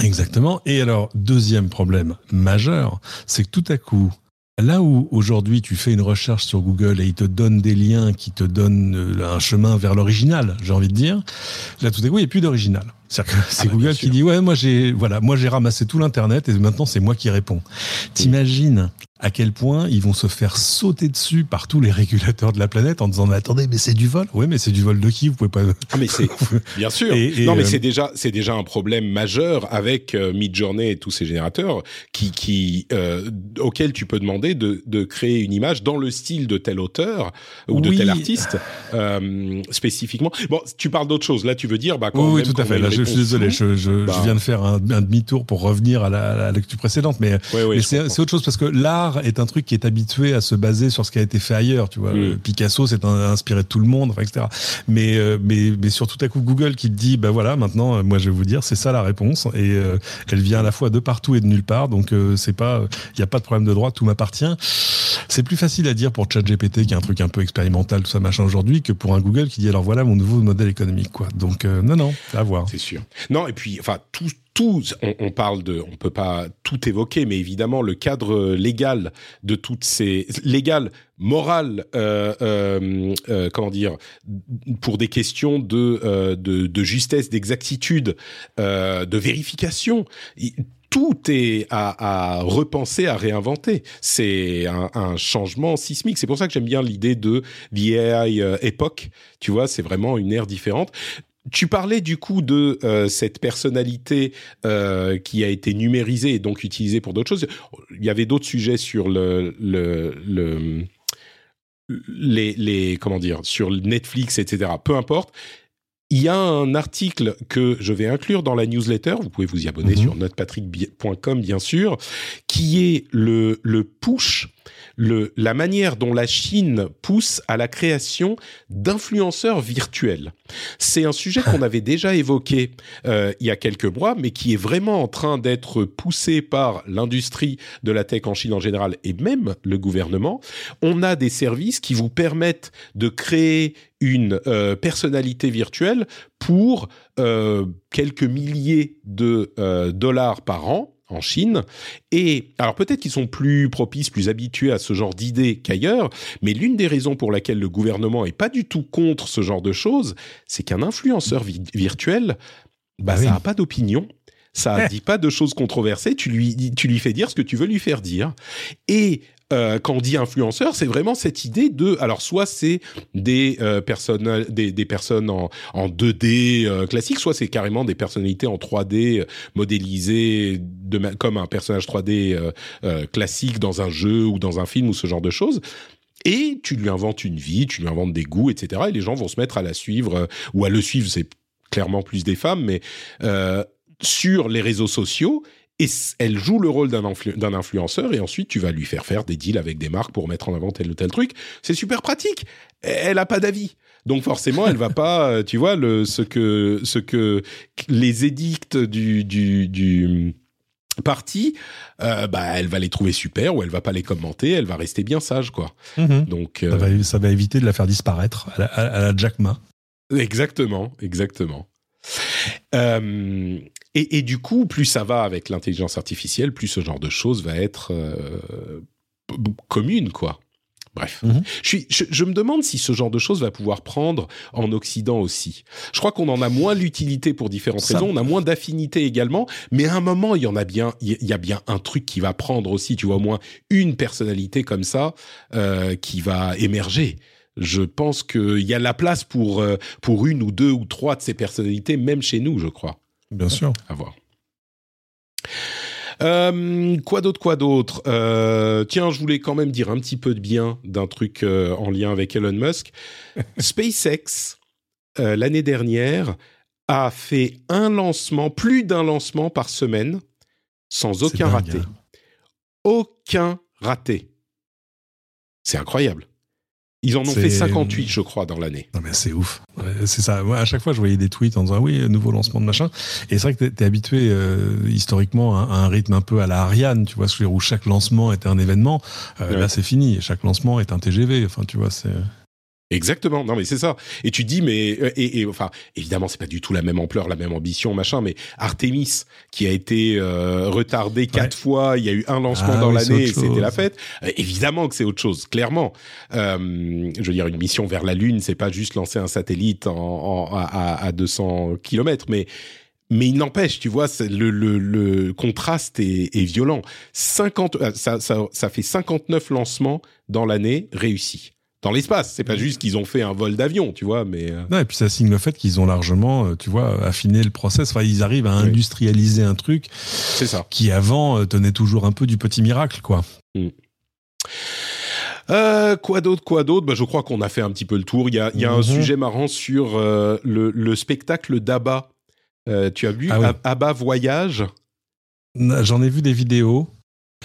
Exactement. Et alors, deuxième problème majeur, c'est que tout à coup, là où aujourd'hui tu fais une recherche sur Google et il te donne des liens qui te donnent euh, un chemin vers l'original, j'ai envie de dire, là tout à coup il n'y a plus d'original. C'est bah, bien Google qui dit ouais moi j'ai voilà moi j'ai ramassé tout l'internet et maintenant c'est moi qui réponds. T'imagines à quel point ils vont se faire sauter dessus par tous les régulateurs de la planète en disant mais attendez mais c'est du vol. Oui mais c'est du vol de qui? Vous pouvez pas. Ah mais c'est <laughs> bien sûr. Et- et, non mais euh, c'est déjà c'est déjà un problème majeur avec euh, Midjourney et tous ces générateurs qui qui euh, auxquels tu peux demander de de créer une image dans le style de tel auteur ou de Oui. tel artiste euh, spécifiquement. Bon, tu parles d'autre chose. Là, tu veux dire bah quand Oui, oui, tout à fait. Là, je, je suis désolé, floue, je, je, bah- je viens de faire un, un demi-tour pour revenir à la, à la lecture précédente, mais, Ouais, ouais, mais je c'est autre chose parce que l'art est un truc qui est habitué à se baser sur ce qui a été fait ailleurs. Tu vois, Mm. Euh, Picasso, c'est un- inspiré de tout le monde, enfin, etc. Mais, euh, mais, mais sur tout à coup, Google qui te dit, bah voilà, maintenant, euh, moi, je vais vous dire, c'est ça la réponse, et euh, elle vient à la fois de partout et de nulle part, donc euh, c'est pas, il n'y a pas de problème de droit, tout m'appartient. C'est plus facile à dire pour ChatGPT qui est un truc un peu expérimental, tout ça machin aujourd'hui, que pour un Google qui dit alors voilà mon nouveau modèle économique quoi. Donc euh, non non, à voir. C'est Non et puis enfin tout on, parle de, on peut pas tout évoquer, mais évidemment le cadre légal de toutes ces légal, moral, euh, euh, euh, comment dire, pour des questions de euh, de, justesse, d'exactitude, euh, de vérification. Tout est à, repenser, à réinventer. C'est un, changement sismique. C'est pour ça que j'aime bien l'idée de the AI Epoch. Tu vois, c'est vraiment une ère différente. Tu parlais du coup de euh, cette personnalité euh, qui a été numérisée et donc utilisée pour d'autres choses. Il y avait d'autres sujets sur le, le, le les, les comment dire sur Netflix, etc. Peu importe. Il y a un article que je vais inclure dans la newsletter. Vous pouvez vous y abonner -hmm. sur notepatrick.com, bien sûr, qui est le, le push le, la manière dont la Chine pousse à la création d'influenceurs virtuels. C'est un sujet qu'on avait déjà évoqué euh, il y a quelques mois, mais qui est vraiment en train d'être poussé par l'industrie de la tech en Chine en général et même le gouvernement. On a des services qui vous permettent de créer une euh, personnalité virtuelle pour euh, quelques milliers de dollars par an en Chine. Et alors peut-être qu'ils sont plus propices, plus habitués à ce genre d'idées qu'ailleurs, mais l'une des raisons pour laquelle le gouvernement est pas du tout contre ce genre de choses, c'est qu'un influenceur vi virtuel, bah, ah oui. ça n'a pas d'opinion. Ça ne <laughs> dit pas de choses controversées. Tu lui, tu lui fais dire ce que tu veux lui faire dire. Et euh, quand on dit influenceur, c'est vraiment cette idée de, alors soit c'est des euh, personnes, des, des, personnes en, en 2D euh, classique, soit c'est carrément des personnalités en 3D euh, modélisées de, comme un personnage 3D euh, classique dans un jeu ou dans un film ou ce genre de choses. Et tu lui inventes une vie, tu lui inventes des goûts, etc. Et les gens vont se mettre à la suivre ou à le suivre. C'est clairement plus des femmes, mais sur les réseaux sociaux et elle joue le rôle d'un influ influenceur et ensuite tu vas lui faire faire des deals avec des marques pour mettre en avant tel ou tel truc. C'est super pratique. Elle a pas d'avis. Donc forcément, elle va pas, tu vois, le, ce que ce que les édicts du du, du parti, euh, bah elle va les trouver super ou elle va pas les commenter, elle va rester bien sage quoi. Mmh. Donc euh... ça, va, ça, va, éviter de la faire disparaître à la, à la Jack Ma. Exactement, exactement. Euh, et, et, du coup, plus ça va avec l'intelligence artificielle, plus ce genre de choses va être euh, commune, quoi. Bref, Mhm. je, suis, je, je, me demande si ce genre de choses va pouvoir prendre en Occident aussi. Je crois qu'on en a moins l'utilité pour différentes ça. raisons, on a moins d'affinité également, mais à un moment, il y en a bien, il y a bien un truc qui va prendre aussi, tu vois, au moins une personnalité comme ça euh, qui va émerger je pense qu'il y a la place pour, euh, pour une ou deux ou trois de ces personnalités, même chez nous, je crois. Bien sûr. À voir. Euh, quoi d'autre, quoi d'autre? Euh, Tiens, je voulais quand même dire un petit peu de bien d'un truc euh, en lien avec Elon Musk. <laughs> SpaceX, l'année dernière, a fait un lancement, plus d'un lancement par semaine, sans aucun dingue, raté. Hein. Aucun raté. C'est incroyable. Ils en ont fait 58, je crois, dans l'année. Non, mais c'est ouf. Ouais, c'est ça. Moi, à chaque fois, je voyais des tweets en disant oui, nouveau lancement de machin. Et c'est vrai que t'es, es habitué euh, historiquement à, à, un rythme un peu à la Ariane, tu vois, où chaque lancement était un événement. Euh, ouais. Là, c'est fini. Chaque lancement est un TGV. Enfin, tu vois, c'est. Exactement. Non, mais c'est ça. Et tu dis, mais euh, et, et enfin, évidemment, c'est pas du tout la même ampleur, la même ambition, machin. Mais Artemis, qui a été euh, retardé quatre fois, il y a eu un lancement ah, dans oui, l'année, et c'était la fête. Euh, évidemment que c'est autre chose, clairement. Euh, je veux dire, une mission vers la Lune, c'est pas juste lancer un satellite en, en à, à 200 kilomètres, mais mais il n'empêche, tu vois, le, le, le, contraste est, est, violent. 50, ça, ça, ça fait 59 lancements dans l'année réussis dans l'espace. C'est pas juste qu'ils ont fait un vol d'avion, tu vois, mais. Euh... Non, et puis ça signe le fait qu'ils ont largement, tu vois, affiné le process. Enfin, ils arrivent à oui. industrialiser un truc. C'est ça. Qui avant tenait toujours un peu du petit miracle, quoi. Mm. Euh, quoi d'autre, quoi d'autre? Bah, Je crois qu'on a fait un petit peu le tour. Il y a, y a un sujet marrant sur euh, le, le, spectacle d'Abba. Euh, tu as vu ah oui. Abba Voyage? J'en ai vu des vidéos.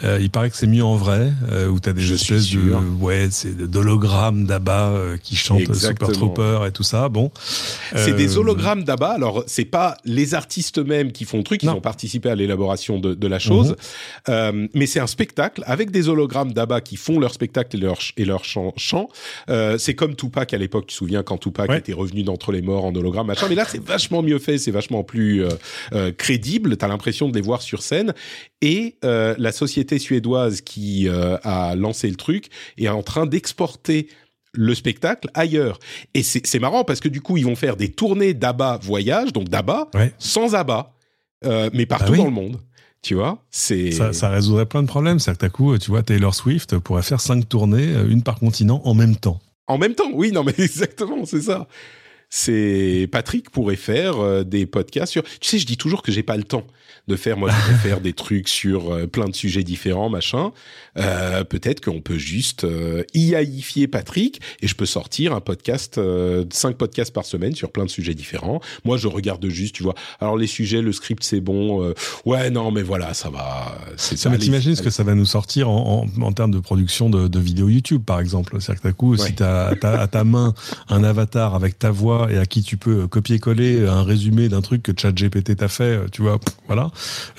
Euh, il paraît que c'est mieux en vrai, euh, où t'as des Je espèces de, ouais, c'est d'hologrammes d'Abba euh, qui chantent Exactement. Super Trooper et tout ça. Bon, C'est Euh, des hologrammes d'Abba. Alors, c'est pas les artistes eux-mêmes qui font le truc, ils ont participé à l'élaboration de, de la chose, Mhm. Euh, mais c'est un spectacle avec des hologrammes d'Abba qui font leur spectacle et leur et leur chant. chant. Euh, c'est comme Tupac à l'époque. Tu te souviens quand Tupac Ouais. était revenu d'entre les morts en hologramme, machin. Mais là, c'est vachement mieux fait, c'est vachement plus euh, euh, crédible. T'as l'impression de les voir sur scène. Et euh, la société suédoise qui euh, a lancé le truc est en train d'exporter le spectacle ailleurs. Et c'est marrant parce que du coup, ils vont faire des tournées d'ABBA voyage, donc d'ABBA, Ouais. sans ABBA, euh, mais partout Ah oui. dans le monde. Tu vois C'est ça, ça résoudrait plein de problèmes. C'est-à-dire coup, tu vois, Taylor Swift pourrait faire cinq tournées, euh, une par continent, en même temps. En même temps, oui, non, mais <laughs> exactement, c'est ça. C'est Patrick pourrait faire euh, des podcasts sur. Tu sais, je dis toujours que j'ai pas le temps de faire. Moi, je <laughs> faire des trucs sur euh, plein de sujets différents, machin. Euh, Peut-être qu'on peut juste euh, IAifier Patrick et je peux sortir un podcast, euh, cinq podcasts par semaine sur plein de sujets différents. Moi, je regarde juste, tu vois. Alors les sujets, le script, c'est bon. euh, ouais, non, mais voilà, ça va. C'est ça. mais t'imagines ce que ça va nous sortir en, en, en termes de production de, de vidéos YouTube, par exemple. C'est-à-dire que d'un coup, Ouais. si tu as à ta main un avatar avec ta voix et à qui tu peux copier-coller un résumé d'un truc que ChatGPT t'a fait, euh, tu vois, pff, voilà.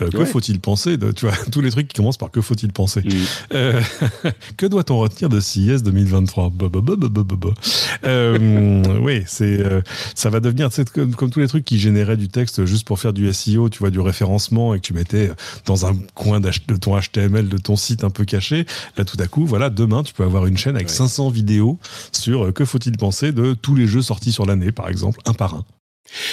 Euh, que Ouais. faut-il penser de, tu vois, <laughs> tous les trucs qui commencent par que faut-il penser. Mm. Euh, <laughs> que doit-on retenir de CES 2023 Bah, bah, bah. <laughs> Euh, Oui, c'est euh, ça va devenir comme, comme tous les trucs qui généraient du texte juste pour faire du SEO, tu vois, du référencement et que tu mettais dans un coin de ton HTML de ton site un peu caché. Là, tout à coup, voilà, demain, tu peux avoir une chaîne avec Ouais. 500 vidéos sur euh, que faut-il penser de tous les jeux sortis sur l'année, par exemple, un par un.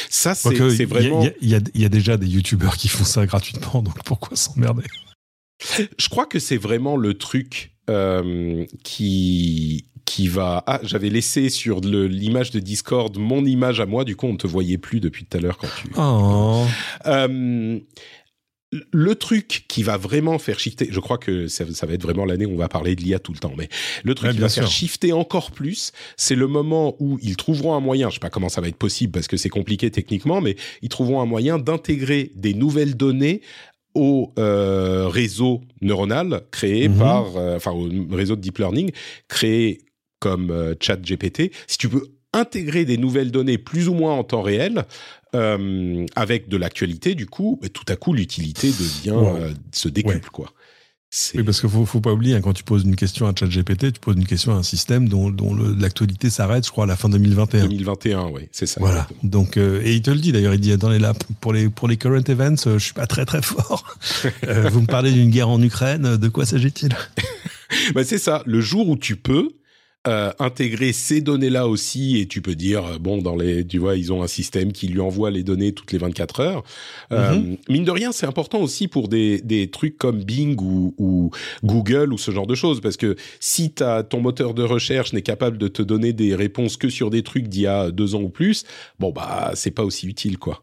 Ça, c'est Quoique, c'est il y a- vraiment. il y, a- y y déjà des youtubeurs qui font ça gratuitement, donc pourquoi s'emmerder? Je crois que c'est vraiment le truc euh, qui qui va. Ah, j'avais laissé sur l'image de Discord mon image à moi. Du coup, on ne te voyait plus depuis tout à l'heure quand tu. Oh. Euh, le truc qui va vraiment faire shifter, je crois que ça, ça va être vraiment l'année où on va parler de l'IA tout le temps, mais le truc Ouais, qui va faire shifter encore plus, c'est le moment où ils trouveront un moyen, je sais pas comment ça va être possible parce que c'est compliqué techniquement, mais ils trouveront un moyen d'intégrer des nouvelles données au euh, réseau neuronal créé Mhm. par, euh, enfin au réseau de deep learning créé comme euh, ChatGPT. Si tu peux intégrer des nouvelles données plus ou moins en temps réel euh, avec de l'actualité, du coup, tout à coup l'utilité devient Wow. euh, se décuple quoi. Oui, parce qu'il faut, faut pas oublier, hein, quand tu poses une question à ChatGPT, tu poses une question à un système dont, l'actualité s'arrête, je crois, à la fin 2021. 2021, oui, c'est ça. Voilà. exactement. Donc, euh, et il te le dit d'ailleurs, il dit dans les là pour les pour les current events, je suis pas très très fort. <laughs> Vous me parlez d'une guerre en Ukraine, de quoi s'agit-il? <laughs> Bah, c'est ça. Le jour où tu peux euh, intégrer ces données-là aussi, et tu peux dire euh, bon, dans les, tu vois, ils ont un système qui lui envoie les données toutes les 24 heures. Euh, mine de rien, c'est important aussi pour des des trucs comme Bing ou, ou Google ou ce genre de choses, parce que si t'as ton moteur de recherche n'est capable de te donner des réponses que sur des trucs d'il y a deux ans ou plus, bon bah c'est pas aussi utile quoi.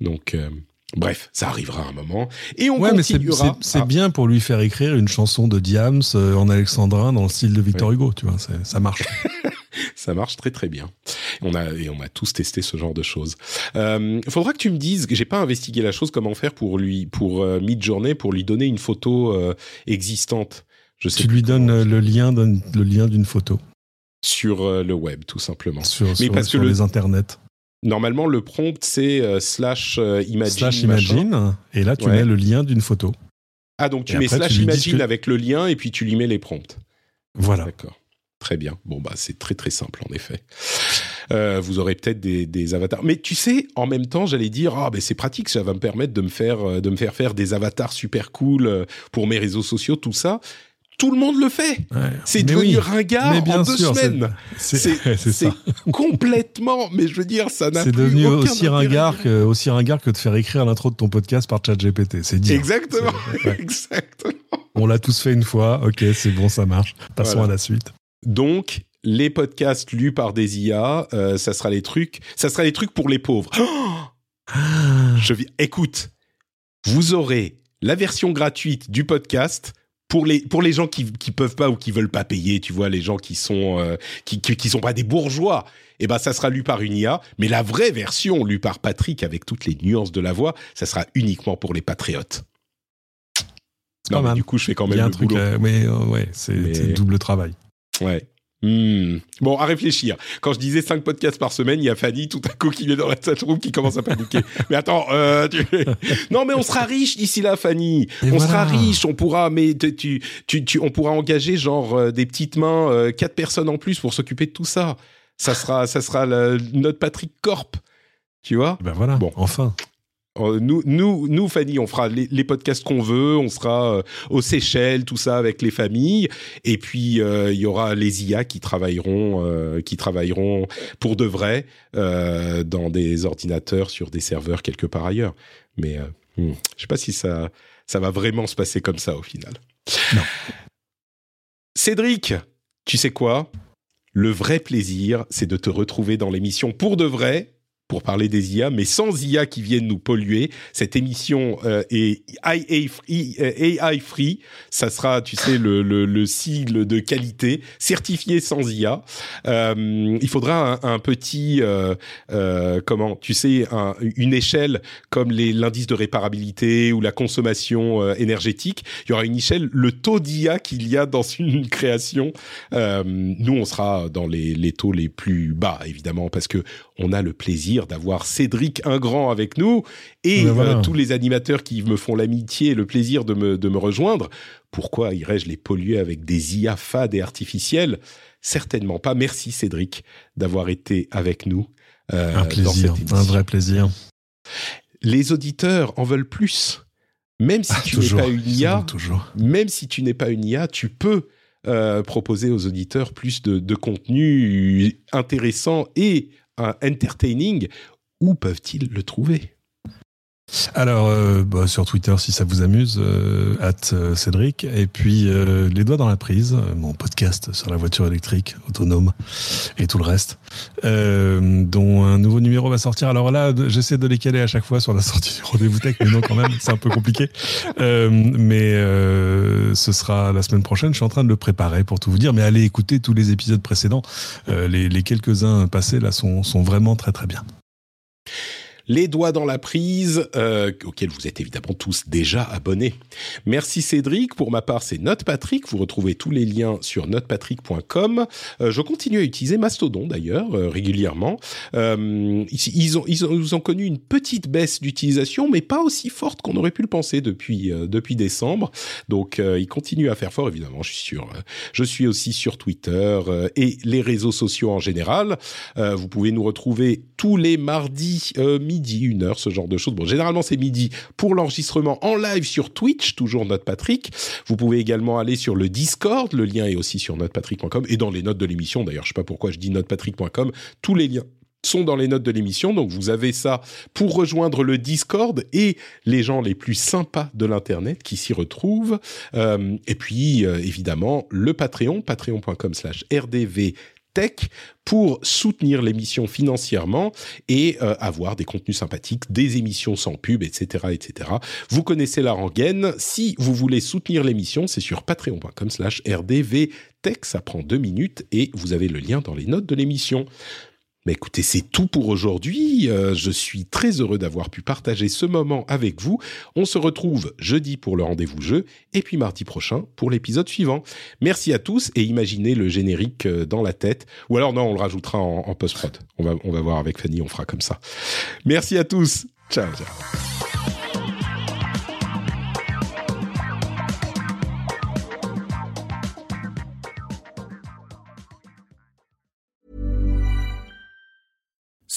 Donc euh, Bref, ça arrivera à un moment. Et on Ouais, continuera. c'est- à- bien pour lui faire écrire une chanson de Diams euh, en alexandrin dans le style de Victor Hugo, tu vois, ça marche. <laughs> Ça marche très très bien. On a et on a tous testé ce genre de choses. Euh, faudra que tu me dises que j'ai pas investigué la chose comment faire pour lui pour euh, Midjourney pour lui donner une photo euh, existante. Je sais tu lui donnes le lien le lien d'une photo sur le web tout simplement. sur, Mais sur, parce que sur le- les internets. Normalement le prompt c'est euh, slash euh, imagine slash machin. imagine, et là tu Ouais. mets le lien d'une photo. Ah donc tu Et mets après, slash imagine que- avec le lien et puis tu lui mets les prompts. Voilà. D'accord. Très bien. Bon, bah, c'est très très simple en effet. Euh, vous aurez peut-être des, des avatars. Mais tu sais, en même temps, j'allais dire, ah, ben c'est pratique, ça va me permettre de me faire, de me faire faire des avatars super cool pour mes réseaux sociaux, tout ça. Tout le monde le fait. Ouais. C'est devenu oui. ringard Mais bien en deux sûr, semaines. C'est <laughs> complètement, mais je veux dire, ça n'a C'est devenu aucun aussi intérêt. ringard, que, aussi ringard que de faire écrire l'intro de ton podcast par ChatGPT. C'est dire. Exactement, ouais. <laughs> exactement. On l'a tous fait une fois. Ok, c'est bon, ça marche. Passons Voilà. à la suite. Donc, les podcasts lus par des IA, euh, ça sera les trucs, ça sera les trucs pour les pauvres. Je vis- écoute, vous aurez la version gratuite du podcast pour les pour les gens qui qui peuvent pas ou qui veulent pas payer, tu vois, les gens qui sont euh, qui, qui qui sont pas des bourgeois. Et ben ça sera lu par une IA, mais la vraie version lue par Patrick avec toutes les nuances de la voix, ça sera uniquement pour les patriotes. Non, mais du coup, je fais quand Il y même a un le truc, boulot. euh, mais euh, ouais, c'est Mais- double travail. Ouais. Hmm. Bon, à réfléchir. Quand je disais 5 podcasts par semaine, il y a Fanny tout à coup qui vient dans la chatroom qui commence à paniquer. <laughs> mais attends, euh, tu- <laughs> non mais on sera riche d'ici là, Fanny. Et on voilà. sera riche, on pourra, mais tu, tu, tu, tu- on pourra engager genre euh, des petites mains, euh, quatre personnes en plus pour s'occuper de tout ça. Ça sera, ça sera la- notre Patrick Corp. Tu vois? Ben voilà, Bon. enfin. Euh, nous, nous, nous, Fanny, on fera les, les podcasts qu'on veut. On sera euh, aux Seychelles, tout ça, avec les familles. Et puis, euh, il y aura les IA qui travailleront, euh, qui travailleront pour de vrai euh, dans des ordinateurs sur des serveurs quelque part ailleurs. Mais hmm, je sais pas si ça, ça va vraiment se passer comme ça au final. Non. Cédric, tu sais quoi? Le vrai plaisir, c'est de te retrouver dans l'émission pour de vrai pour parler des IA, mais sans IA qui viennent nous polluer. Cette émission euh, est AI free, euh, free. Ça sera, tu sais, le, le, le sigle de qualité certifié sans IA. Euh, il faudra un, petit, euh, euh, comment, tu sais, un- une échelle comme les l'indice de réparabilité ou la consommation euh, énergétique. Il y aura une échelle, le taux d'IA qu'il y a dans une création. Nous, on sera dans les, les taux les plus bas, évidemment, parce que on a le plaisir d'avoir Cédric Ingrand avec nous et Ben voilà. euh, tous les animateurs qui me font l'amitié et le plaisir de me, de me rejoindre. Pourquoi irais-je les polluer avec des IA fades et artificielles? Certainement pas. Merci Cédric d'avoir été avec nous. euh, un dans plaisir, cette un vrai plaisir. Les auditeurs en veulent plus. Même si Ah, tu n'es pas une IA, même si tu n'es pas une IA, tu peux euh, proposer aux auditeurs plus de, de contenu intéressant et entertaining. Où peuvent-ils le trouver? Alors, euh, bah, sur Twitter, si ça vous amuse, euh, at euh, Cédric. Et puis, euh, Les Doigts dans la Prise, euh, mon podcast sur la voiture électrique autonome et tout le reste, dont un nouveau numéro va sortir. Alors là, j'essaie de les caler à chaque fois sur la sortie du rendez-vous tech, mais non, quand même, c'est un peu compliqué. Mais ce sera la semaine prochaine. Je suis en train de le préparer pour tout vous dire. Mais allez écouter tous les épisodes précédents. Les, les quelques-uns passés là sont, sont vraiment très très bien. Les doigts dans la prise, euh, auquel vous êtes évidemment tous déjà abonnés. Merci Cédric. Pour ma part, c'est NotePatrick. Vous retrouvez tous les liens sur notepatrick.com. Euh, je continue à utiliser Mastodon d'ailleurs euh, régulièrement. Euh, ils, ont, ils, ont, ont connu une petite baisse d'utilisation, mais pas aussi forte qu'on aurait pu le penser depuis depuis décembre. Donc, ils continuent à faire fort. Évidemment, je suis je suis aussi sur Twitter et les réseaux sociaux en général. Vous pouvez nous retrouver tous les mardis euh, midi, une heure, ce genre de choses. Bon, généralement c'est midi pour l'enregistrement en live sur Twitch, toujours Note Patrick. Vous pouvez également aller sur le Discord, le lien est aussi sur notepatrick.com et dans les notes de l'émission. D'ailleurs, je sais pas pourquoi je dis notepatrick.com. Tous les liens sont dans les notes de l'émission, donc vous avez ça pour rejoindre le Discord et les gens les plus sympas de l'internet qui s'y retrouvent. Euh, et puis euh, évidemment le Patreon, patreon.com/slash rdv tech pour soutenir l'émission financièrement et euh, avoir des contenus sympathiques, des émissions sans pub, etc., etc. Vous connaissez la rengaine. Si vous voulez soutenir l'émission, c'est sur patreon.com slash rdvtech. Ça prend deux minutes et vous avez le lien dans les notes de l'émission. Mais écoutez, c'est tout pour aujourd'hui. Euh, je suis très heureux d'avoir pu partager ce moment avec vous. On se retrouve jeudi pour le rendez-vous jeu et puis mardi prochain pour l'épisode suivant. Merci à tous et imaginez le générique euh, dans la tête. Ou alors non, on le rajoutera en, en post-prod. On va, on va voir avec Fanny, on fera comme ça. Merci à tous. Ciao, ciao.